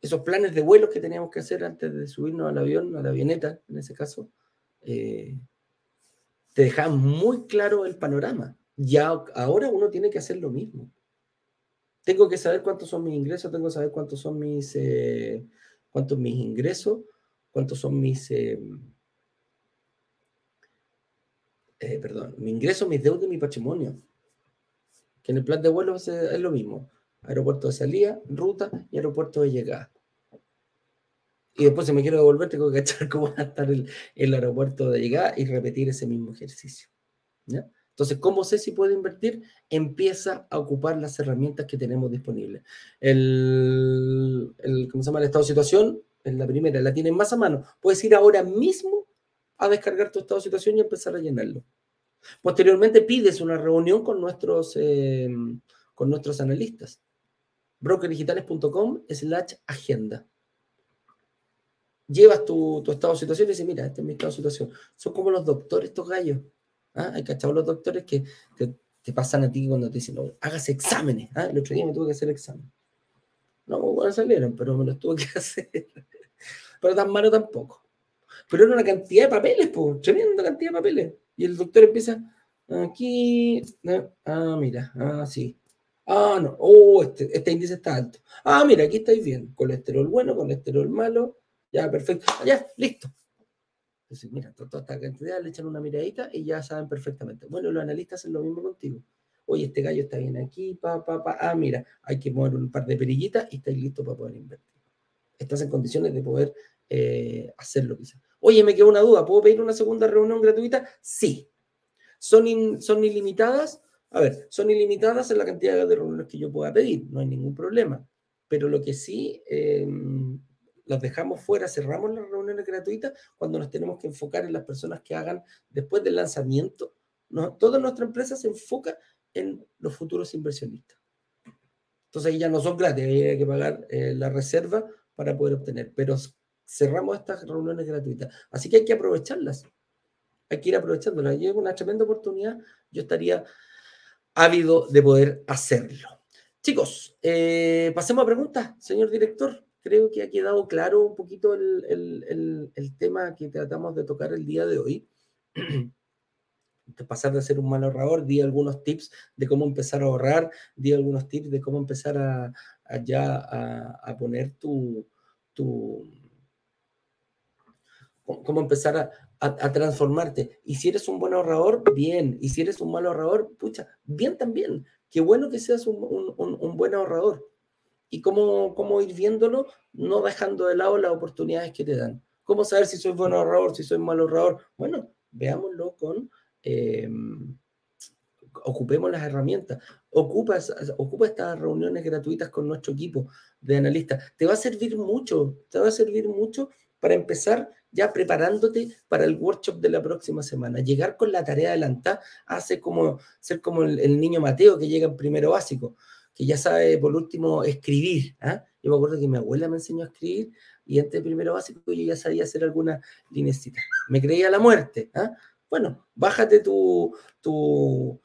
Esos planes de vuelos que teníamos que hacer antes de subirnos al avión, a la avioneta en ese caso, eh, te dejaban muy claro el panorama. Ya ahora uno tiene que hacer lo mismo. Tengo que saber cuántos son mis ingresos, tengo que saber cuántos son mis, eh, cuántos mis ingresos, cuántos son mis... Eh, perdón, mi ingreso, mis deudas y mi patrimonio. Que en el plan de vuelo es, lo mismo. Aeropuerto de salida, ruta y aeropuerto de llegada. Y después si me quiero devolver, tengo que [LAUGHS] echar cómo va a estar el, aeropuerto de llegada y repetir ese mismo ejercicio. Entonces, ¿cómo sé si puedo invertir? Empieza a ocupar las herramientas que tenemos disponibles. El, ¿cómo se llama? El estado de situación, en la primera, la tienen más a mano. Puedes ir ahora mismo a descargar tu estado de situación y empezar a llenarlo. Posteriormente pides una reunión con nuestros, eh, con nuestros analistas. brokerdigitales.com slash agenda. Llevas tu, estado de situación y dices, mira, este es mi estado de situación. Son como los doctores, estos gallos. ¿Ah? Hay cachado los doctores que te, pasan a ti cuando te dicen, no, hagas exámenes. ¿Ah? El otro día me tuve que hacer examen. No, bueno, salieron, pero me los tuve que [LAUGHS] hacer. pero tan malo tampoco. Pero era una cantidad de papeles, pues, tremenda cantidad de papeles. Y el doctor empieza, aquí, ah, mira, ah, sí. Ah, no, oh, este, este índice está alto. Ah, mira, aquí estáis bien. Colesterol bueno, colesterol malo. Ya, perfecto. Ya, listo. Entonces, mira, toda esta cantidad le echan una miradita y ya saben perfectamente. Bueno, los analistas hacen lo mismo contigo. Oye, este gallo está bien aquí, pa, pa, pa. Ah, mira, hay que mover un par de perillitas y estáis listos para poder invertir. Estás en condiciones de poder eh, hacerlo quizás. Oye, me quedó una duda, ¿puedo pedir una segunda reunión gratuita? Sí. ¿Son, son ilimitadas? A ver, son ilimitadas en la cantidad de reuniones que yo pueda pedir, no hay ningún problema. Pero lo que sí, eh, las dejamos fuera, cerramos las reuniones gratuitas cuando nos tenemos que enfocar en las personas que hagan después del lanzamiento. No, toda nuestra empresa se enfoca en los futuros inversionistas. Entonces ahí ya no son gratis, hay que pagar eh, la reserva para poder obtener, pero cerramos estas reuniones gratuitas. Así que hay que aprovecharlas. Hay que ir aprovechándolas. Y es una tremenda oportunidad. Yo estaría ávido de poder hacerlo. Chicos, eh, pasemos a preguntas, señor director. Creo que ha quedado claro un poquito el, tema que tratamos de tocar el día de hoy. de [CLEARS THROAT] pasar de ser un mal ahorrador, di algunos tips de cómo empezar a ahorrar, di algunos tips de cómo empezar a, ya a, poner tu, tu, cómo empezar a, transformarte. Y si eres un buen ahorrador, bien. Y si eres un mal ahorrador, pucha, bien también. Qué bueno que seas un, buen ahorrador. Y cómo, cómo ir viéndolo, no dejando de lado las oportunidades que te dan. ¿Cómo saber si soy buen ahorrador, si soy mal ahorrador? Bueno, veámoslo con... Em, ocupemos las herramientas, ocupa, ocupa estas reuniones gratuitas con nuestro equipo de analistas. Te va a servir mucho, te va a servir mucho para empezar ya preparándote para el workshop de la próxima semana. Llegar con la tarea adelantada hace como ser como el, niño Mateo que llega en primero básico, que ya sabe por último escribir. ¿ah? Yo me acuerdo que mi abuela me enseñó a escribir y antes de primero básico yo ya sabía hacer alguna linecita. Me creía la muerte. ¿ah? Bueno, bájate tu, tu,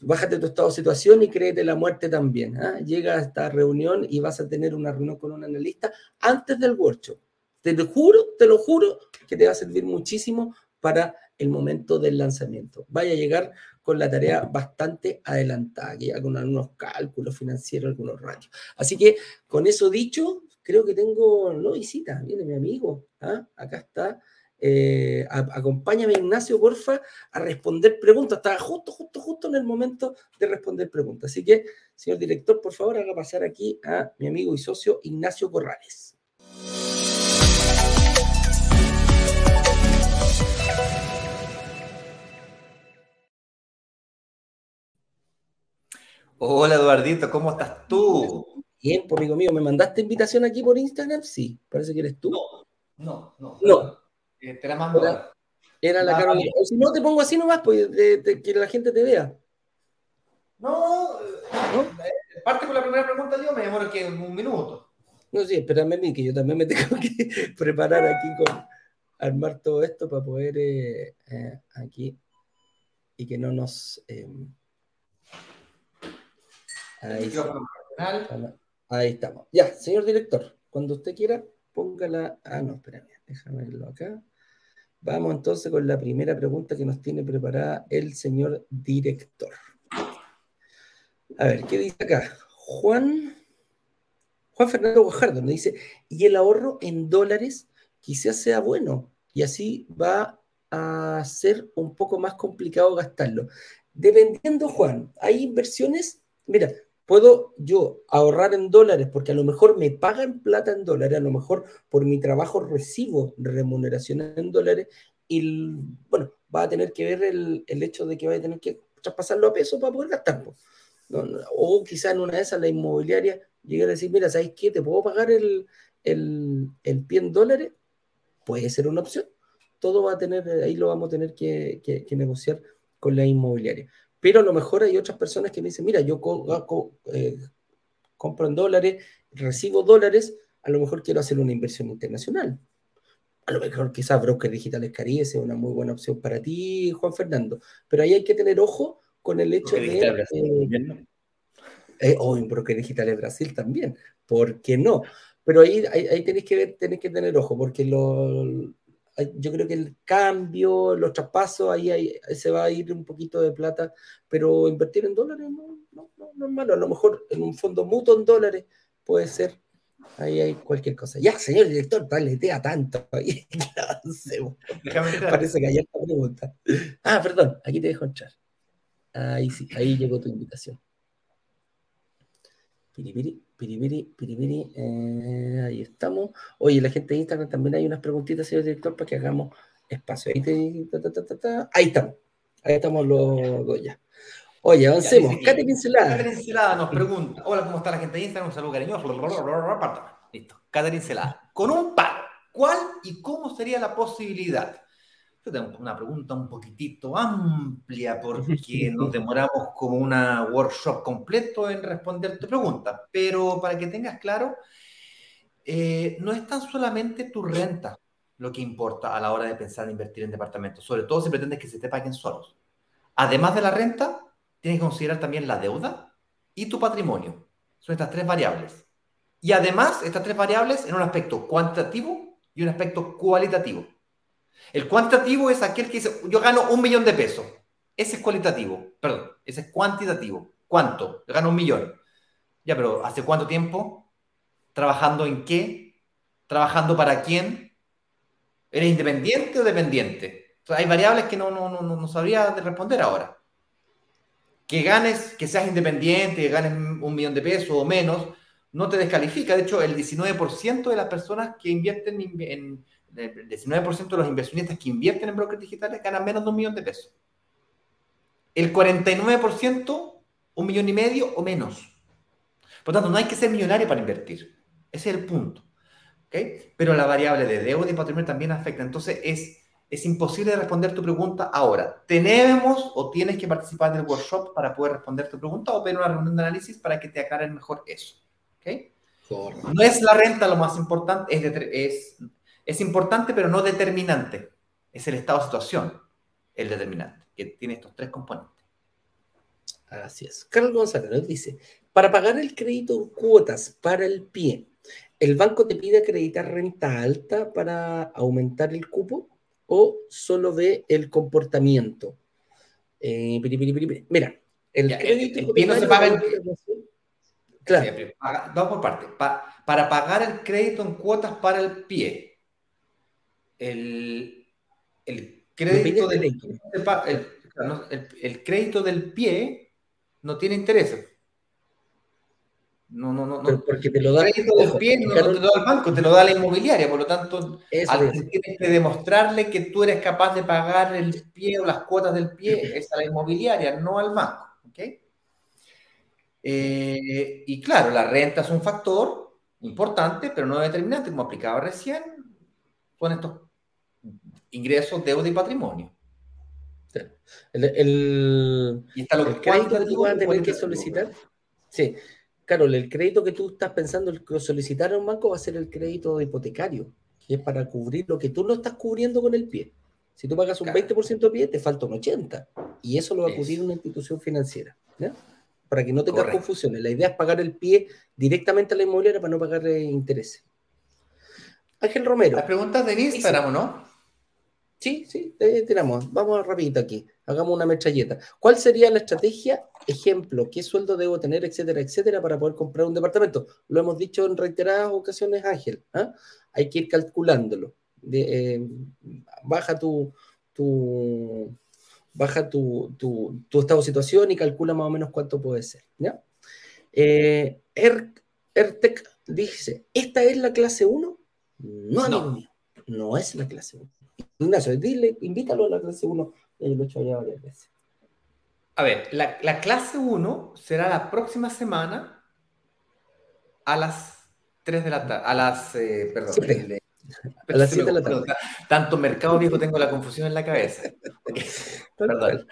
bájate tu estado de situación y créete la muerte también. ¿ah? Llega a esta reunión y vas a tener una reunión con un analista antes del workshop. Te lo juro, te lo juro que te va a servir muchísimo para el momento del lanzamiento. Vaya a llegar con la tarea bastante adelantada, que ya con algunos cálculos financieros, algunos ratios. Así que con eso dicho, creo que tengo, no visita, viene mi amigo, ¿ah? acá está. Eh, acompáñame, Ignacio, porfa, a responder preguntas. Estaba justo, justo, justo en el momento de responder preguntas. Así que, señor director, por favor, haga pasar aquí a mi amigo y socio Ignacio Corrales. Hola Eduardito, ¿cómo estás tú? Bien, pues amigo mío, ¿me mandaste invitación aquí por Instagram? Sí, parece que eres tú. No, no, no. No. Eh, te la mando. Era, la Carolina. O si no, te pongo así nomás, pues, que la gente te vea. No, ¿No? Eh, parte con la primera pregunta yo, me demoro que un minuto. No, sí, espérame a mí, que yo también me [LAUGHS] tengo que preparar aquí con armar todo esto para poder eh, aquí y que no nos... Ahí, Ahí estamos. Ya, señor director, cuando usted quiera, póngala. Ah, no, espérame, déjame verlo acá. Vamos entonces con la primera pregunta que nos tiene preparada el señor director. A ver, ¿qué dice acá? Juan, Juan Fernando Guajardo nos dice, y el ahorro en dólares quizás sea bueno, y así va a ser un poco más complicado gastarlo. Dependiendo, Juan, hay inversiones, mira, puedo yo ahorrar en dólares porque a lo mejor me pagan plata en dólares, a lo mejor por mi trabajo recibo remuneración en dólares y bueno, va a tener que ver el, hecho de que va a tener que traspasarlo a peso para poder gastar. o quizá en una de esas la inmobiliaria llegue a decir, mira, ¿sabes qué? ¿Te puedo pagar el, el, pie en dólares? Puede ser una opción. Todo va a tener, ahí lo vamos a tener que negociar con la inmobiliaria. Pero a lo mejor hay otras personas que me dicen, mira, yo eh, compro en dólares, recibo dólares, a lo mejor quiero hacer una inversión internacional. A lo mejor quizás Broker Digitales Caribe sea una muy buena opción para ti, Juan Fernando. Pero ahí hay que tener ojo con el hecho de... Eh, eh, o en Broker Digitales Brasil también, ¿por qué no? Pero ahí, ahí, tenéis, que ver, tenéis que tener ojo, porque lo, yo creo que el cambio, los traspasos, ahí, se va a ir un poquito de plata, pero invertir en dólares no, no, no, es malo. A lo mejor en un fondo mutuo en dólares puede ser. Ahí hay cualquier cosa. Ya, señor director, tea tanto. [LAUGHS] Parece que hay esta pregunta. Ah, perdón, aquí te dejo entrar. Ahí sí, ahí llegó tu invitación. Piripiri, piripiri, piripiri. Eh, ahí estamos. Oye, la gente de Instagram también hay unas preguntitas, señor director, para que hagamos espacio. Ahí, ahí estamos. Ahí estamos los dos ya. Oye, avancemos. Cate Pincelada. Cate Pincelada nos pregunta. Hola, ¿cómo está la gente de Instagram? Un saludo cariñoso. Listo. Cate Pincelada. Con un par, ¿cuál y cómo sería la posibilidad? Una pregunta un poquitito amplia [LAUGHS] porque nos demoramos como una workshop completo en responder tu pregunta, pero para que tengas claro, eh, no es tan solamente tu renta lo que importa a la hora de pensar en invertir en departamentos, sobre todo si pretendes que se te paguen solos. Además de la renta, tienes que considerar también la deuda y tu patrimonio. Son estas tres variables. Y además, estas tres variables en un aspecto cuantitativo y un aspecto cualitativo. El cuantitativo es aquel que dice, yo gano un millón de pesos. Ese es cualitativo, perdón, ese es cuantitativo. ¿Cuánto? Yo gano un millón. Ya, pero ¿hace cuánto tiempo? ¿Trabajando en qué? ¿Trabajando para quién? ¿Eres independiente o dependiente? hay variables que no, no, no, no sabría responder ahora. Que ganes, que seas independiente, que ganes un millón de pesos o menos, no te descalifica. De hecho, el 19% de las personas que invierten en el 19% de los inversionistas que invierten en brokers digitales ganan menos de un millón de pesos. El 49%, un millón y medio o menos. Por tanto, no hay que ser millonario para invertir. Ese es el punto. ¿okay? Pero la variable de deuda y patrimonio también afecta. Entonces es, es imposible responder tu pregunta ahora. Tenemos o tienes que participar del workshop para poder responder tu pregunta o pedir una reunión de análisis para que te aclaren mejor eso. ¿okay? No es la renta lo más importante, es, es, es importante pero no determinante. Es el estado de situación el determinante, que tiene estos tres componentes. Así es. Carlos González nos dice, para pagar el crédito en cuotas para el pie, ¿el banco te pide acreditar renta alta para aumentar el cupo o solo ve el comportamiento? Eh, mira, el crédito... El, pie no se paga en... Claro. vamos por parte. para pagar el crédito en cuotas para el pie, el, el crédito del, el, el, crédito del pie no tiene interés. No, no, no. no. porque te lo da. El crédito del pie no, te lo da el banco, te lo da la inmobiliaria. Por lo tanto, tienes que demostrarle que tú eres capaz de pagar el pie o las cuotas del pie [LAUGHS] es a la inmobiliaria, no al banco. ¿okay? Eh, y claro, la renta es un factor importante, pero no determinante, como aplicaba recién, con estos ingresos, deuda y patrimonio. El, el, y está lo el crédito que tú vas a tener que solicitar. Sí, Carol, el crédito que tú estás pensando el solicitar a un banco va a ser el crédito hipotecario, que es para cubrir lo que tú no estás cubriendo con el pie. Si tú pagas un 20% de pie, te falta un 80%. Y eso lo va a cubrir una institución financiera. Para que no tengas confusiones. La idea es pagar el pie directamente a la inmobiliaria para no pagar intereses. Ángel Romero. Las preguntas de Instagram, ¿no? Sí, sí, tenemos. Vamos rapidito aquí. Hagamos una metralleta. ¿Cuál sería la estrategia? Ejemplo, ¿qué sueldo debo tener, etcétera, etcétera, para poder comprar un departamento? Lo hemos dicho en reiteradas ocasiones, Ángel. ¿ah? Hay que ir calculándolo. Eh, baja tu, tu baja tu, estado de situación y calcula más o menos cuánto puede ser. ¿ya? Eh, er, ERTEC dice, ¿esta es la clase 1? No, no. no es la clase 1. Ignacio, dile, invítalo a la clase 1, eh, lo he hecho ya varias veces. A ver, la, la clase 1 será la próxima semana a las 3 de la tarde, a las, eh, perdón, [LAUGHS] a las 7 de la tarde. Tanto mercado viejo tengo la confusión en la cabeza. [LAUGHS] Perdón.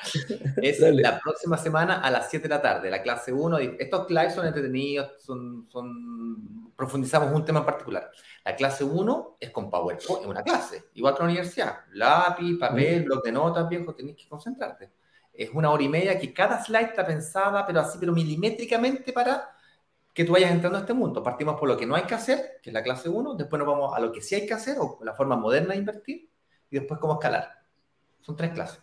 Es la próxima semana a las 7 de la tarde, la clase 1. Estos lives son entretenidos, son, son, profundizamos un tema en particular. La clase 1 es con PowerPoint, es una clase, igual que la universidad. Lápiz, papel, bloc de notas, viejo, tenés que concentrarte. Es una hora y media que cada slide está pensada, pero así, pero milimétricamente para que tú vayas entrando a este mundo. Partimos por lo que no hay que hacer, que es la clase 1, después nos vamos a lo que sí hay que hacer, o la forma moderna de invertir, y después cómo escalar. Son tres clases.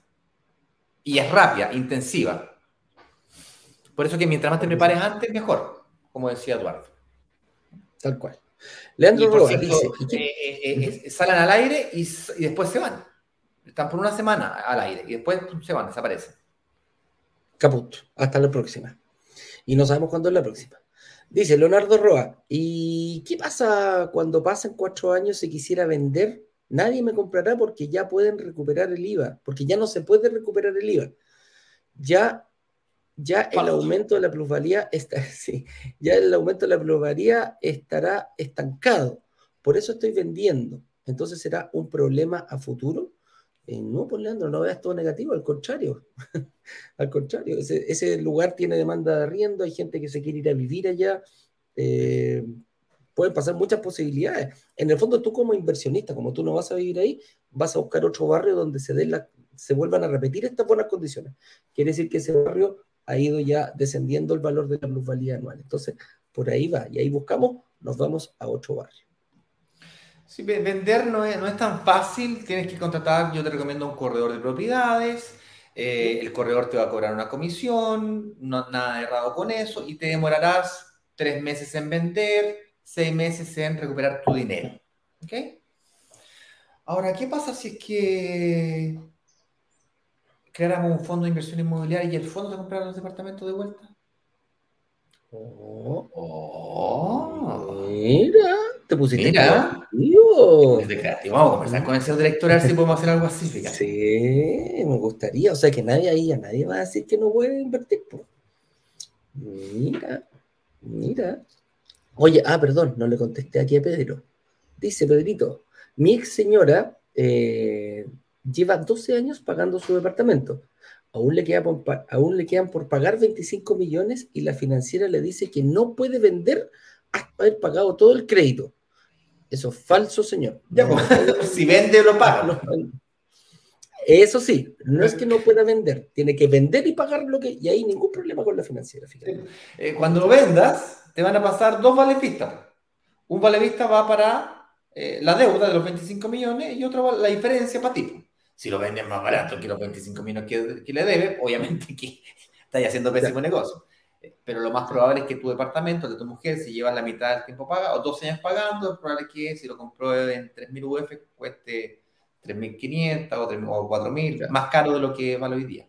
Y es rápida, intensiva. Por eso que mientras más te prepares antes, mejor, como decía Eduardo. Tal cual. Leandro Roa dice... Eh, eh, eh, salen al aire y, después se van. Están por una semana al aire y después se van, desaparecen. Caput. Hasta la próxima. Y no sabemos cuándo es la próxima. Dice Leonardo Roa, ¿y qué pasa cuando pasan cuatro años y quisiera vender? Nadie me comprará porque ya pueden recuperar el IVA, porque ya no se puede recuperar el IVA. Ya ya el aumento de la plusvalía está, [LAUGHS] sí, ya el aumento de la plusvalía estará estancado. Por eso estoy vendiendo. Entonces será un problema a futuro. Eh, no, pues Leandro, no veas todo negativo, al contrario. [LAUGHS] al contrario, ese, lugar tiene demanda de arriendo, hay gente que se quiere ir a vivir allá. Eh, pueden pasar muchas posibilidades. En el fondo, tú como inversionista, como tú no vas a vivir ahí, vas a buscar otro barrio donde se, den la, se vuelvan a repetir estas buenas condiciones. Quiere decir que ese barrio ha ido ya descendiendo el valor de la plusvalía anual. Entonces, por ahí va, y ahí buscamos, nos vamos a otro barrio. Sí, vender no es, tan fácil, tienes que contratar, yo te recomiendo un corredor de propiedades, eh, el corredor te va a cobrar una comisión, no, nada errado con eso, y te demorarás tres meses en vender, seis meses en recuperar tu dinero. ¿Ok? Ahora, ¿qué pasa si es que creáramos un fondo de inversión inmobiliaria y el fondo te comprara los departamentos de vuelta? Oh, oh, mira, te pusiste mira, creativo. Vamos a conversar con el señor director a ver si [LAUGHS] podemos hacer algo así. Sí, me gustaría. O sea, que nadie ahí, a nadie va a decir que no puede invertir. Mira, mira. Oye, ah, perdón, no le contesté aquí a Pedro. dice Pedrito, mi ex señora eh, lleva 12 años pagando su departamento. Aún le, queda aún le quedan por pagar 25 millones y la financiera le dice que no puede vender hasta haber pagado todo el crédito. Eso es falso, señor. Pues, [LAUGHS] si vende, lo paga. eso sí, no es que no pueda vender, tiene que vender y pagar lo que. Y hay ningún problema con la financiera. Eh, cuando lo vendas, te van a pasar dos vales Un vale vista va para eh, la deuda de los 25 millones y otro la diferencia para ti. Si lo vendes más barato que los 25 millones que, que le debe, obviamente que [LAUGHS] estás haciendo pésimo negocio pero lo más probable es que tu departamento de tu mujer, si llevas la mitad del tiempo pagado, o 12 años pagando, es probable que si lo compró en 3.000 UF cueste 3.500 o, 4.000, más caro de lo que vale hoy día.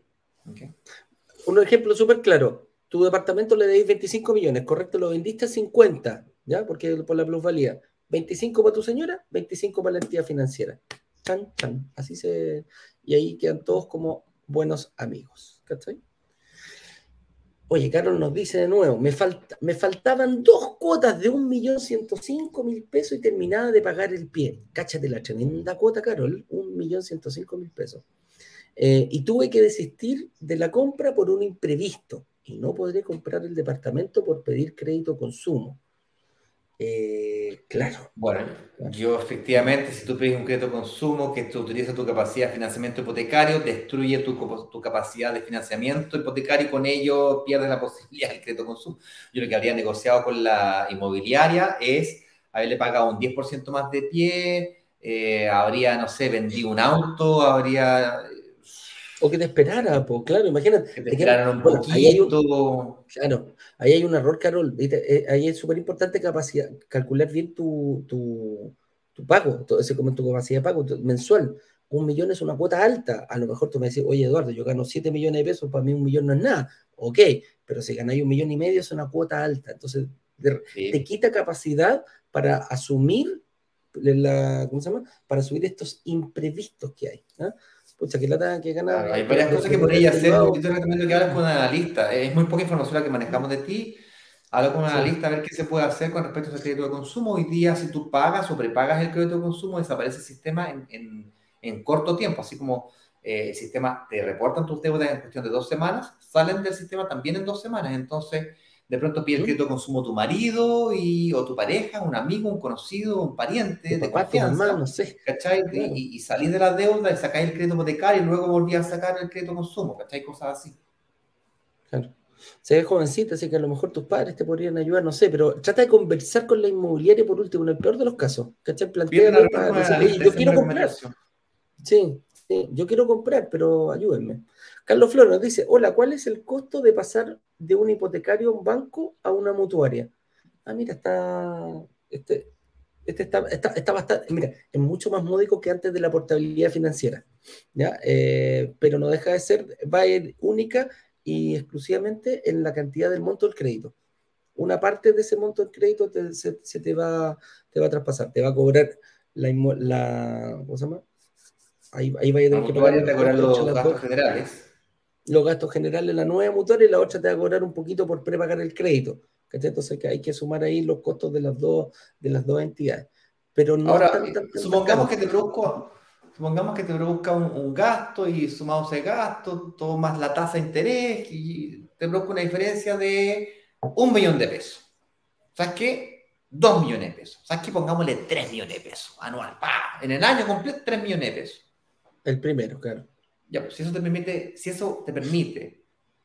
Un ejemplo súper claro. Tu departamento le debes 25 millones, correcto, lo vendiste a 50, ¿ya? Porque por la plusvalía. 25 para tu señora, 25 para la entidad financiera. Chan, chan. Así se... Y ahí quedan todos como buenos amigos. ¿Cachai? Oye, Carlos nos dice de nuevo, me, falta, me faltaban dos cuotas de 1.105.000 pesos y terminaba de pagar el pie. Cáchate la tremenda cuota, Carol, 1.105.000 pesos. Eh, y tuve que desistir de la compra por un imprevisto y no podré comprar el departamento por pedir crédito consumo. Eh, claro. Bueno, yo efectivamente, si tú pides un crédito de consumo que tú utiliza tu capacidad de financiamiento hipotecario, destruye tu, tu, capacidad de financiamiento hipotecario y con ello pierdes la posibilidad del crédito de consumo. Yo lo que habría negociado con la inmobiliaria es haberle pagado un 10% más de pie, eh, habría, no sé, vendido un auto, habría o que te esperara, pues claro, imagínate. Que te esperaran un poquito. Ahí hay un, claro, ahí hay un error, Carol. Eh, ahí es súper importante calcular bien tu, tu, tu pago, ese, como tu capacidad de pago mensual. Un millón es una cuota alta. A lo mejor tú me decís, oye Eduardo, yo gano 7 millones de pesos, para mí un millón no es nada. Ok, pero si ganáis un millón y medio es una cuota alta. Entonces, te quita capacidad para asumir la, ¿cómo se llama? Para subir estos imprevistos que hay. ¿ah? Pucha, que lata que gana. hay varias cosas que podría hacer. Yo te recomiendo que hables con un analista. Es muy poca información la que manejamos de ti. Habla con un analista a ver qué se puede hacer con respecto a ese crédito de consumo. Hoy día, si tú pagas o prepagas el crédito de consumo, desaparece el sistema en, en, en corto tiempo. Así como eh, el sistema te reportan tus deudas en cuestión de dos semanas, salen del sistema también en dos semanas. Entonces, de pronto pide el crédito de consumo tu marido y, o tu pareja, un amigo, un conocido, un pariente de confianza. no sé. ¿Cachai? Y, y salís de la deuda y sacáis el crédito hipotecario y luego volví a sacar el crédito de consumo, ¿cachai? Cosas así. Claro. Se ve jovencita, así que a lo mejor tus padres te podrían ayudar, no sé, pero trata de conversar con la inmobiliaria por último, en el peor de los casos. ¿Cachai? Plantea, yo quiero comprar. Sí, sí, yo quiero comprar, pero ayúdenme. Carlos Flores nos dice, hola, ¿cuál es el costo de pasar de un hipotecario a un banco a una mutuaria? Ah, mira, está, este, este está, está, bastante, mira, es mucho más módico que antes de la portabilidad financiera, ¿ya? Eh, pero no deja de ser, va a ir única y exclusivamente en la cantidad del monto del crédito. Una parte de ese monto del crédito se, te, va, te va a traspasar, te va a cobrar la, la ¿cómo se llama? Ahí, ahí va a tener que pagar los gastos generales los gastos generales de la nueva mutuaria y la otra te va a cobrar un poquito por prepagar el crédito. Entonces que hay que sumar ahí los costos de las dos, de las dos entidades. Pero no Ahora, supongamos, que te produzca, supongamos que te produzca un, gasto y sumamos ese gasto, todo más la tasa de interés y te produzca una diferencia de un millón de pesos. ¿Sabes qué? Dos millones de pesos. ¿Sabes qué? Pongámosle tres millones de pesos anual. En el año completo, tres millones de pesos. El primero, claro. Ya, pues, si eso te permite, si eso te permite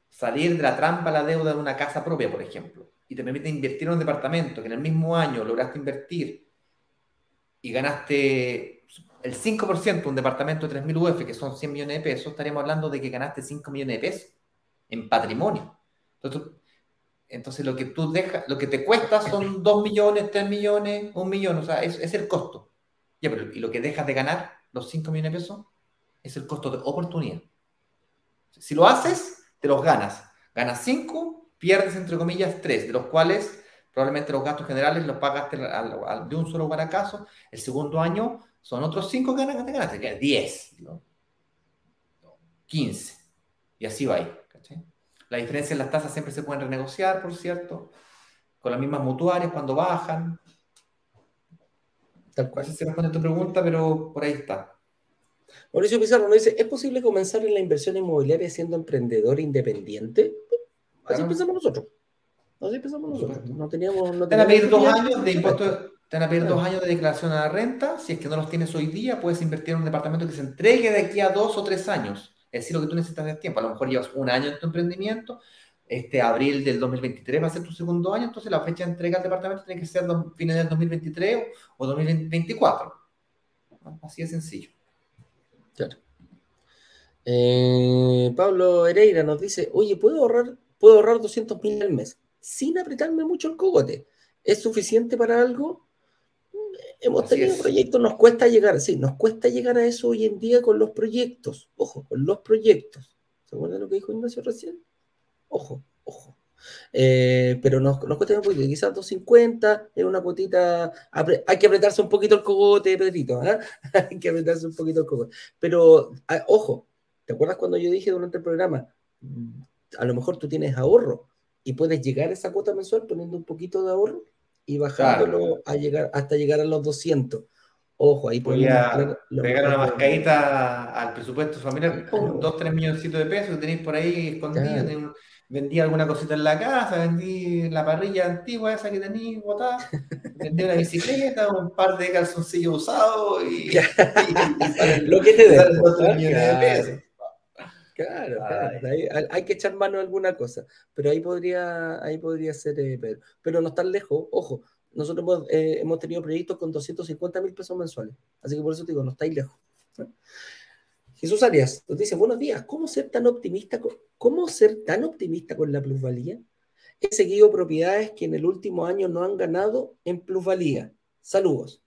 salir de la trampa a la deuda de una casa propia, por ejemplo, y te permite invertir en un departamento que en el mismo año lograste invertir y ganaste el 5% un departamento de 3.000 UF, que son 100 millones de pesos, estaríamos hablando de que ganaste 5 millones de pesos en patrimonio. Entonces, entonces lo que tú dejas, lo que te cuesta son 2 millones, 3 millones, 1 millón, o sea, es, el costo. ¿y lo que dejas de ganar, los 5 millones de pesos? Es el costo de oportunidad. Si lo haces, te los ganas. Ganas 5, pierdes entre comillas 3, de los cuales probablemente los gastos generales los pagaste de un solo guaracazo. El segundo año son otros 5 que te ganaste, que 10, 15. Y así va ahí. La diferencia en las tasas siempre se pueden renegociar, por cierto, con las mismas mutuarias cuando bajan. Tal cual. No sé si responde tu pregunta, pero por ahí está. Mauricio Pizarro nos dice, ¿es posible comenzar en la inversión inmobiliaria siendo emprendedor independiente? Así empezamos nosotros. Así empezamos nosotros. No teníamos... No te van a pedir dos años de impuestos... Te van a pedir dos años de declaración a la renta. Si es que no los tienes hoy día, puedes invertir en un departamento que se entregue de aquí a dos o tres años. Es decir, lo que tú necesitas de tiempo. A lo mejor llevas un año en tu emprendimiento. Este abril del 2023 va a ser tu segundo año. Entonces, la fecha de entrega al departamento tiene que ser fines del 2023 o 2024. Así de sencillo. Claro. Eh, Pablo Hereira nos dice, oye, ¿puedo ahorrar, puedo ahorrar 200 mil al mes sin apretarme mucho el cogote? ¿Es suficiente para algo? Mm, hemos tenido proyectos, nos cuesta llegar, sí, nos cuesta llegar a eso hoy en día con los proyectos. Ojo, con los proyectos. ¿Se acuerdan lo que dijo Ignacio recién? Ojo, ojo. Eh, pero nos, nos cuesta un poquito, quizás 250, es una cuotita, hay que apretarse un poquito el cogote, Pedrito, ¿eh? [LAUGHS] hay que apretarse un poquito el cogote. Pero, ah, ojo, ¿te acuerdas cuando yo dije durante el programa, mm, a lo mejor tú tienes ahorro y puedes llegar a esa cuota mensual poniendo un poquito de ahorro y bajándolo a llegar, hasta llegar a los 200? Ojo, ahí podemos pegar una mascadita al presupuesto familiar, con 2, 3 millones de pesos que tenéis por ahí escondidos vendí alguna cosita en la casa, vendí la parrilla antigua esa que tenía botada, [LAUGHS] vendí una bicicleta, un par de calzoncillos usados y, [LAUGHS] lo que te de Claro, claro. hay, que echar mano a alguna cosa, pero ahí podría, ahí podría ser, eh, pero no tan lejos, ojo, nosotros hemos, eh, hemos tenido proyectos con 250 mil pesos mensuales, así que por eso te digo, no estáis lejos. Jesús Arias nos dice, buenos días, ¿cómo ser tan optimista con, cómo ser tan optimista con la plusvalía? He seguido propiedades que en el último año no han ganado en plusvalía. Saludos.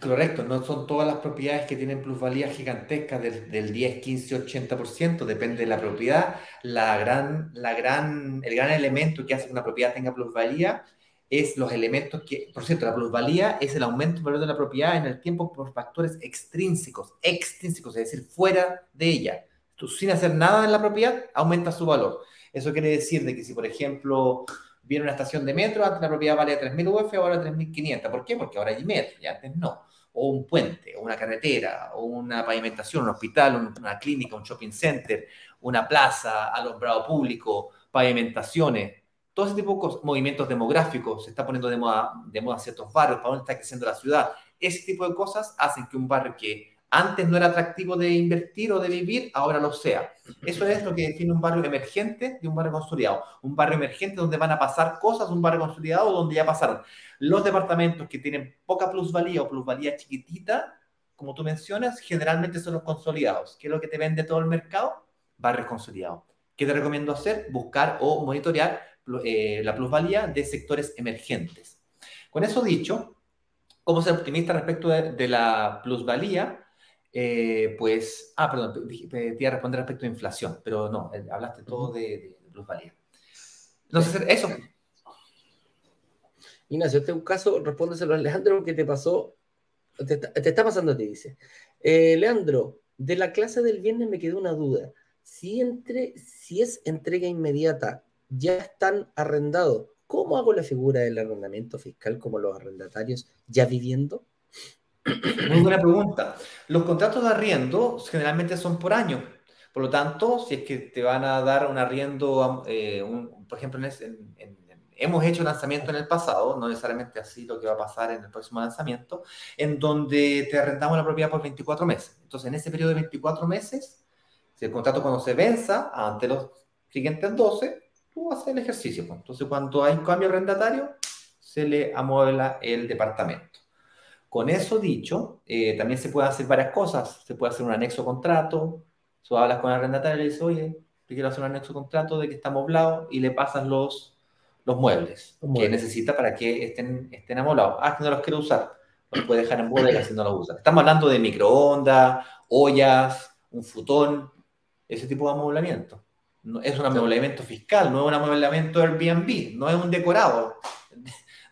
Correcto, no son todas las propiedades que tienen plusvalías gigantescas del, del 10, 15, 80%, depende de la propiedad. La gran, la gran, el gran elemento que hace que una propiedad tenga plusvalía es los elementos que, por cierto, la plusvalía es el aumento del valor de la propiedad en el tiempo por factores extrínsecos, extrínsecos, es decir, fuera de ella. Tú sin hacer nada en la propiedad, aumenta su valor. Eso quiere decir de que si, por ejemplo, viene una estación de metro, antes la propiedad valía 3.000 UF, ahora 3.500. ¿Por qué? Porque ahora hay metro y antes no. O un puente, o una carretera, o una pavimentación, un hospital, una clínica, un shopping center, una plaza, alumbrado público, pavimentaciones, todo ese tipo de movimientos demográficos, se está poniendo de moda, de moda ciertos barrios, para dónde está creciendo la ciudad. Ese tipo de cosas hacen que un barrio que antes no era atractivo de invertir o de vivir, ahora lo sea. Eso es lo que define un barrio emergente de un barrio consolidado. Un barrio emergente donde van a pasar cosas, un barrio consolidado donde ya pasaron. Los departamentos que tienen poca plusvalía o plusvalía chiquitita, como tú mencionas, generalmente son los consolidados. ¿Qué es lo que te vende todo el mercado? Barrios consolidados. ¿Qué te recomiendo hacer? Buscar o monitorear eh, la plusvalía de sectores emergentes. Con eso dicho, ¿cómo ser optimista respecto de, la plusvalía? Eh, pues, ah, perdón, te iba a responder respecto a inflación, pero no, eh, hablaste todo de, plusvalía. Entonces, eso. Ignacio, este es un caso, respóndeselo a Leandro, que te pasó, te, está pasando a ti, dice. Leandro, de la clase del viernes me quedó una duda. Si, entre, si es entrega inmediata ya están arrendados. ¿Cómo hago la figura del arrendamiento fiscal como los arrendatarios ya viviendo? Muy buena pregunta. Los contratos de arriendo generalmente son por año. Por lo tanto, si es que te van a dar un arriendo, eh, por ejemplo, hemos hecho lanzamiento en el pasado, no necesariamente así lo que va a pasar en el próximo lanzamiento, en donde te arrendamos la propiedad por 24 meses. Entonces, en ese periodo de 24 meses, si el contrato cuando se venza, ante los siguientes 12, tú haces el ejercicio. Pues. Entonces, cuando hay un cambio arrendatario, se le amuebla el departamento. Con eso dicho, eh, también se pueden hacer varias cosas. Se puede hacer un anexo contrato. Tú hablas con el arrendatario y le dices, oye, te quiero hacer un anexo contrato de que está amoblado y le pasas los, los muebles, que necesita para que estén, estén amoblados. Ah, que no los quiero usar. Los puede dejar en bodega si no los usa. Estamos hablando de microondas, ollas, un futón, ese tipo de amoblamiento es un amueblamiento fiscal, no es un amueblamiento Airbnb, no es un decorado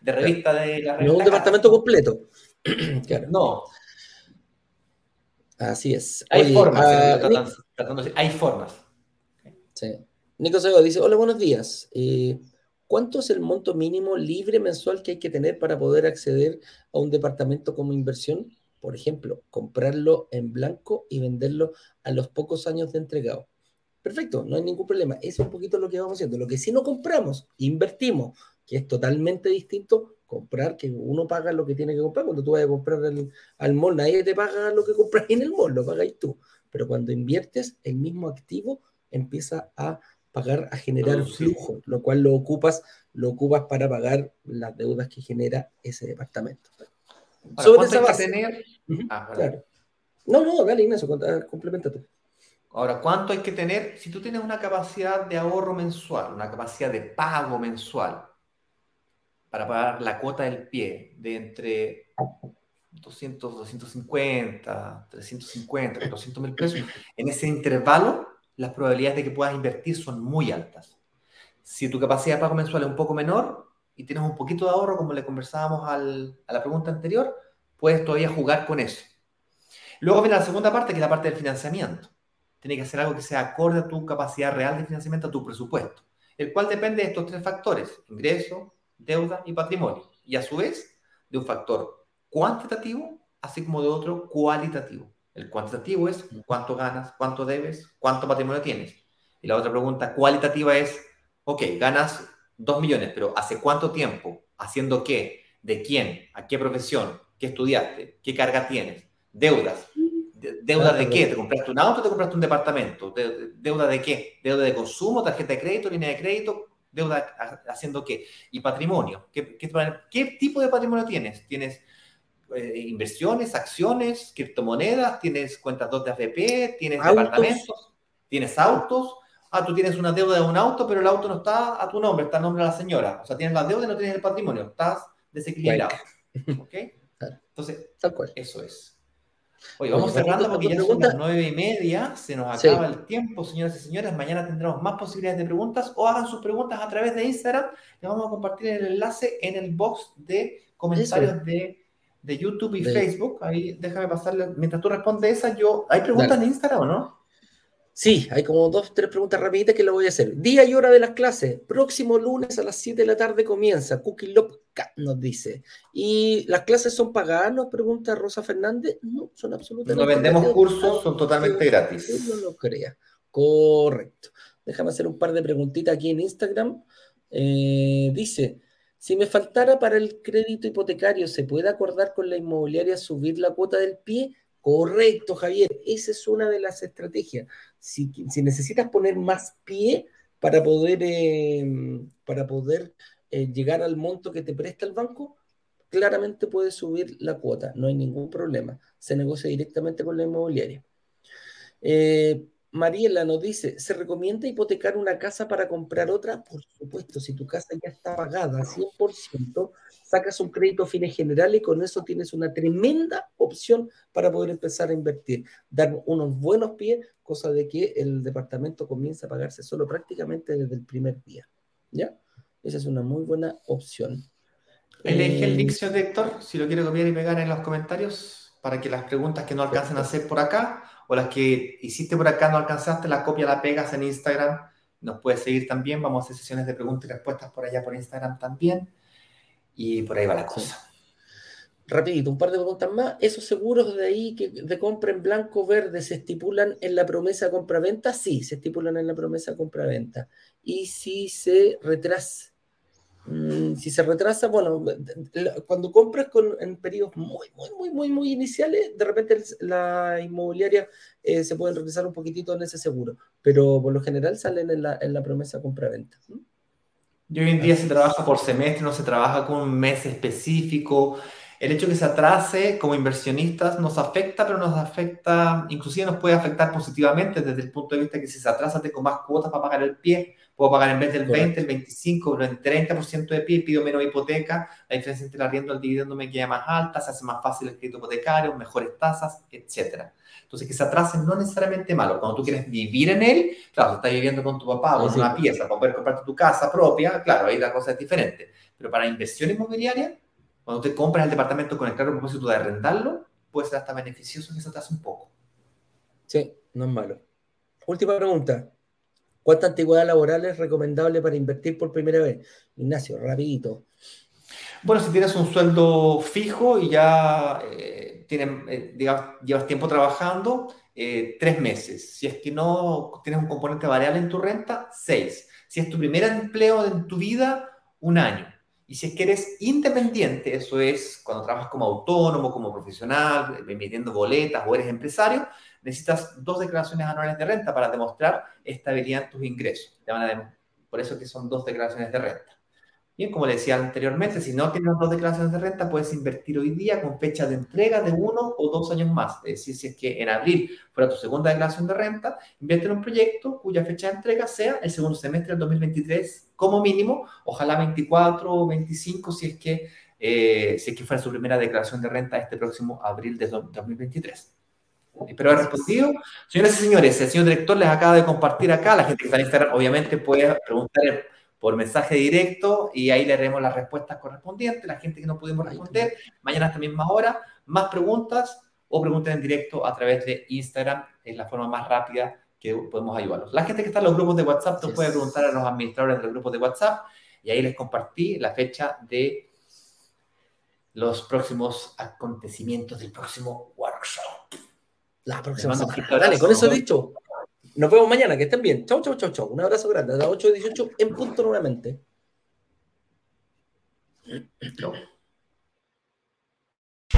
de revista de la revista. No es un departamento completo. [CLEARS THROAT] No. Así es. Hay formas, uh, hay formas. Sí. Nico Sego dice, hola, buenos días. Eh, ¿cuánto es el monto mínimo libre mensual que hay que tener para poder acceder a un departamento como inversión? Por ejemplo, comprarlo en blanco y venderlo a los pocos años de entregado. Perfecto, no hay ningún problema. Eso es un poquito lo que vamos haciendo. Lo que sí no compramos, invertimos, que es totalmente distinto comprar, que uno paga lo que tiene que comprar. Cuando tú vas a comprar al mall, nadie te paga lo que compras en el mall, lo pagáis tú. Pero cuando inviertes, el mismo activo empieza a pagar, a generar flujo, lo cual lo ocupas, lo ocupas para pagar las deudas que genera ese departamento. Sobre esa base. tener? Ah, claro. No, no, dale, Ignacio, complementa tú. Ahora, ¿cuánto hay que tener? Si tú tienes una capacidad de ahorro mensual, una capacidad de pago mensual para pagar la cuota del pie de entre 200, 250, 350, 400 mil pesos, en ese intervalo, las probabilidades de que puedas invertir son muy altas. Si tu capacidad de pago mensual es un poco menor y tienes un poquito de ahorro, como le conversábamos a la pregunta anterior, puedes todavía jugar con eso. Luego viene la segunda parte, que es la parte del financiamiento tiene que hacer algo que sea acorde a tu capacidad real de financiamiento, a tu presupuesto, el cual depende de estos tres factores, ingreso, deuda y patrimonio, y a su vez de un factor cuantitativo, así como de otro cualitativo. El cuantitativo es cuánto ganas, cuánto debes, cuánto patrimonio tienes. Y la otra pregunta cualitativa es, ok, ganas dos millones, pero ¿hace cuánto tiempo? ¿Haciendo qué? ¿De quién? ¿A qué profesión? ¿Qué estudiaste? ¿Qué carga tienes? Deudas. ¿Deuda de qué? ¿Te compraste un auto o te compraste un departamento? ¿Deuda de qué? ¿Deuda de consumo, tarjeta de crédito, línea de crédito? ¿Deuda haciendo qué? Y patrimonio. ¿Qué, qué, tipo de patrimonio tienes? ¿Tienes eh, inversiones, acciones, criptomonedas? ¿Tienes cuentas 2 de AFP? ¿Tienes departamentos? ¿Tienes autos? Ah, tú tienes una deuda de un auto, pero el auto no está a tu nombre, está a nombre de la señora. O sea, tienes la deuda y no tienes el patrimonio. Estás desequilibrado. ¿Ok? [LAUGHS] Entonces, Tal cual. eso es. Oye, vamos cerrando porque ya son las nueve y media, se nos acaba el tiempo, señoras y señores. Mañana tendremos más posibilidades de preguntas o hagan sus preguntas a través de Instagram. Les vamos a compartir el enlace en el box de comentarios de, de, YouTube y Facebook. Ahí déjame pasarle, mientras tú respondes esa, yo. ¿Hay preguntas en Instagram o no? Sí, hay como dos, tres preguntas rapiditas que lo voy a hacer. Día y hora de las clases. Próximo lunes a las 7 de la tarde comienza. Cookie Lopka nos dice. ¿Y las clases son pagadas? Nos pregunta Rosa Fernández. No, son absolutamente No vendemos cursos, son totalmente gratis. No lo crea. Correcto. Déjame hacer un par de preguntitas aquí en Instagram. Eh, dice, si me faltara para el crédito hipotecario, ¿se puede acordar con la inmobiliaria subir la cuota del pie? Correcto, Javier. Esa es una de las estrategias. Si, necesitas poner más pie para poder, em, para poder eh, llegar al monto que te presta el banco, claramente puedes subir la cuota. No hay ningún problema. Se negocia directamente con la inmobiliaria. Eh, Mariela nos dice, ¿se recomienda hipotecar una casa para comprar otra? Por supuesto, si tu casa ya está pagada 100%, sacas un crédito a fines generales y con eso tienes una tremenda opción para poder empezar a invertir, dar unos buenos pies, cosa de que el departamento comience a pagarse solo prácticamente desde el primer día. ¿Ya? Esa es una muy buena opción. Elige el dicción de Héctor, si lo quiere copiar y pegar en los comentarios, para que las preguntas que no alcancen a hacer por acá o las que hiciste por acá no alcanzaste, la copia la pegas en Instagram. Nos puedes seguir también. Vamos a hacer sesiones de preguntas y respuestas por allá por Instagram también. Y por ahí va la cosa. Rapidito, un par de preguntas más. ¿Esos seguros de ahí que de compra en blanco verde se estipulan en la promesa compra-venta? Sí, se estipulan en la promesa compra-venta. Y si se retrasa, si se retrasa, bueno, cuando compras con, en periodos muy, muy, muy, muy, muy iniciales, de repente la inmobiliaria eh, se puede retrasar un poquitito en ese seguro, pero por lo general salen en la, en la promesa compra-venta. Y hoy en día se trabaja por semestre, no se trabaja con un mes específico. El hecho de que se atrase como inversionistas nos afecta, pero nos afecta, inclusive nos puede afectar positivamente desde el punto de vista que si se atrasa tengo más cuotas para pagar el pie, puedo pagar en vez del 20, el 25, el 30% de pie, pido menos hipoteca, la diferencia entre el arriendo y el dividendo me queda más alta, se hace más fácil el crédito hipotecario, mejores tasas, etc. Entonces, que se atrasen no necesariamente malo. Cuando tú quieres vivir en él, claro, estás viviendo con tu papá o en una pieza para poder comprarte tu casa propia, claro, ahí la cosa es diferente. Pero para inversión inmobiliaria, cuando te compras el departamento con el claro propósito de arrendarlo, puede ser hasta beneficioso que se atrase un poco. Sí, no es malo. Última pregunta. ¿Cuánta antigüedad laboral es recomendable para invertir por primera vez? Ignacio, rapidito. Bueno, si tienes un sueldo fijo y ya eh, eh, llevas tiempo trabajando, eh, tres meses. Si es que no tienes un componente variable en tu renta, seis. Si es tu primer empleo en tu vida, un año. Y si es que eres independiente, eso es cuando trabajas como autónomo, como profesional, emitiendo boletas o eres empresario, necesitas dos declaraciones anuales de renta para demostrar estabilidad en tus ingresos. Por eso que son dos declaraciones de renta. Bien, como le decía anteriormente, si no tienes dos declaraciones de renta, puedes invertir hoy día con fecha de entrega de uno o dos años más. Es decir, si es que en abril fuera tu segunda declaración de renta, invierte en un proyecto cuya fecha de entrega sea el segundo semestre del 2023 como mínimo, ojalá 24 o 25 si es que, eh, si es que fuera su primera declaración de renta este próximo abril de 2023. Espero haber respondido. Señoras y señores, el señor director les acaba de compartir acá. La gente que está en Instagram obviamente puede preguntar por mensaje directo y ahí le haremos las respuestas correspondientes. La gente que no pudimos responder, mañana a esta misma hora, más preguntas o pregunten en directo a través de Instagram, es la forma más rápida que podemos ayudarlos. La gente que está en los grupos de WhatsApp nos puede preguntar a los administradores de los grupos de WhatsApp y ahí les compartí la fecha de los próximos acontecimientos del próximo workshop. La próxima semana. Dale, con eso dicho, nos vemos mañana, que estén bien. Chau, chau, chau, chau. Un abrazo grande. A las 8 de 18 en punto nuevamente. Chau.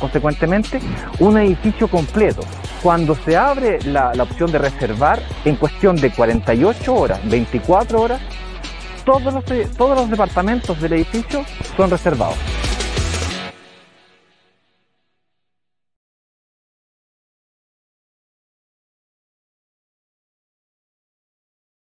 consecuentemente un edificio completo. Cuando se abre la, opción de reservar, en cuestión de 48 horas, 24 horas, todos los, todos los departamentos del edificio son reservados.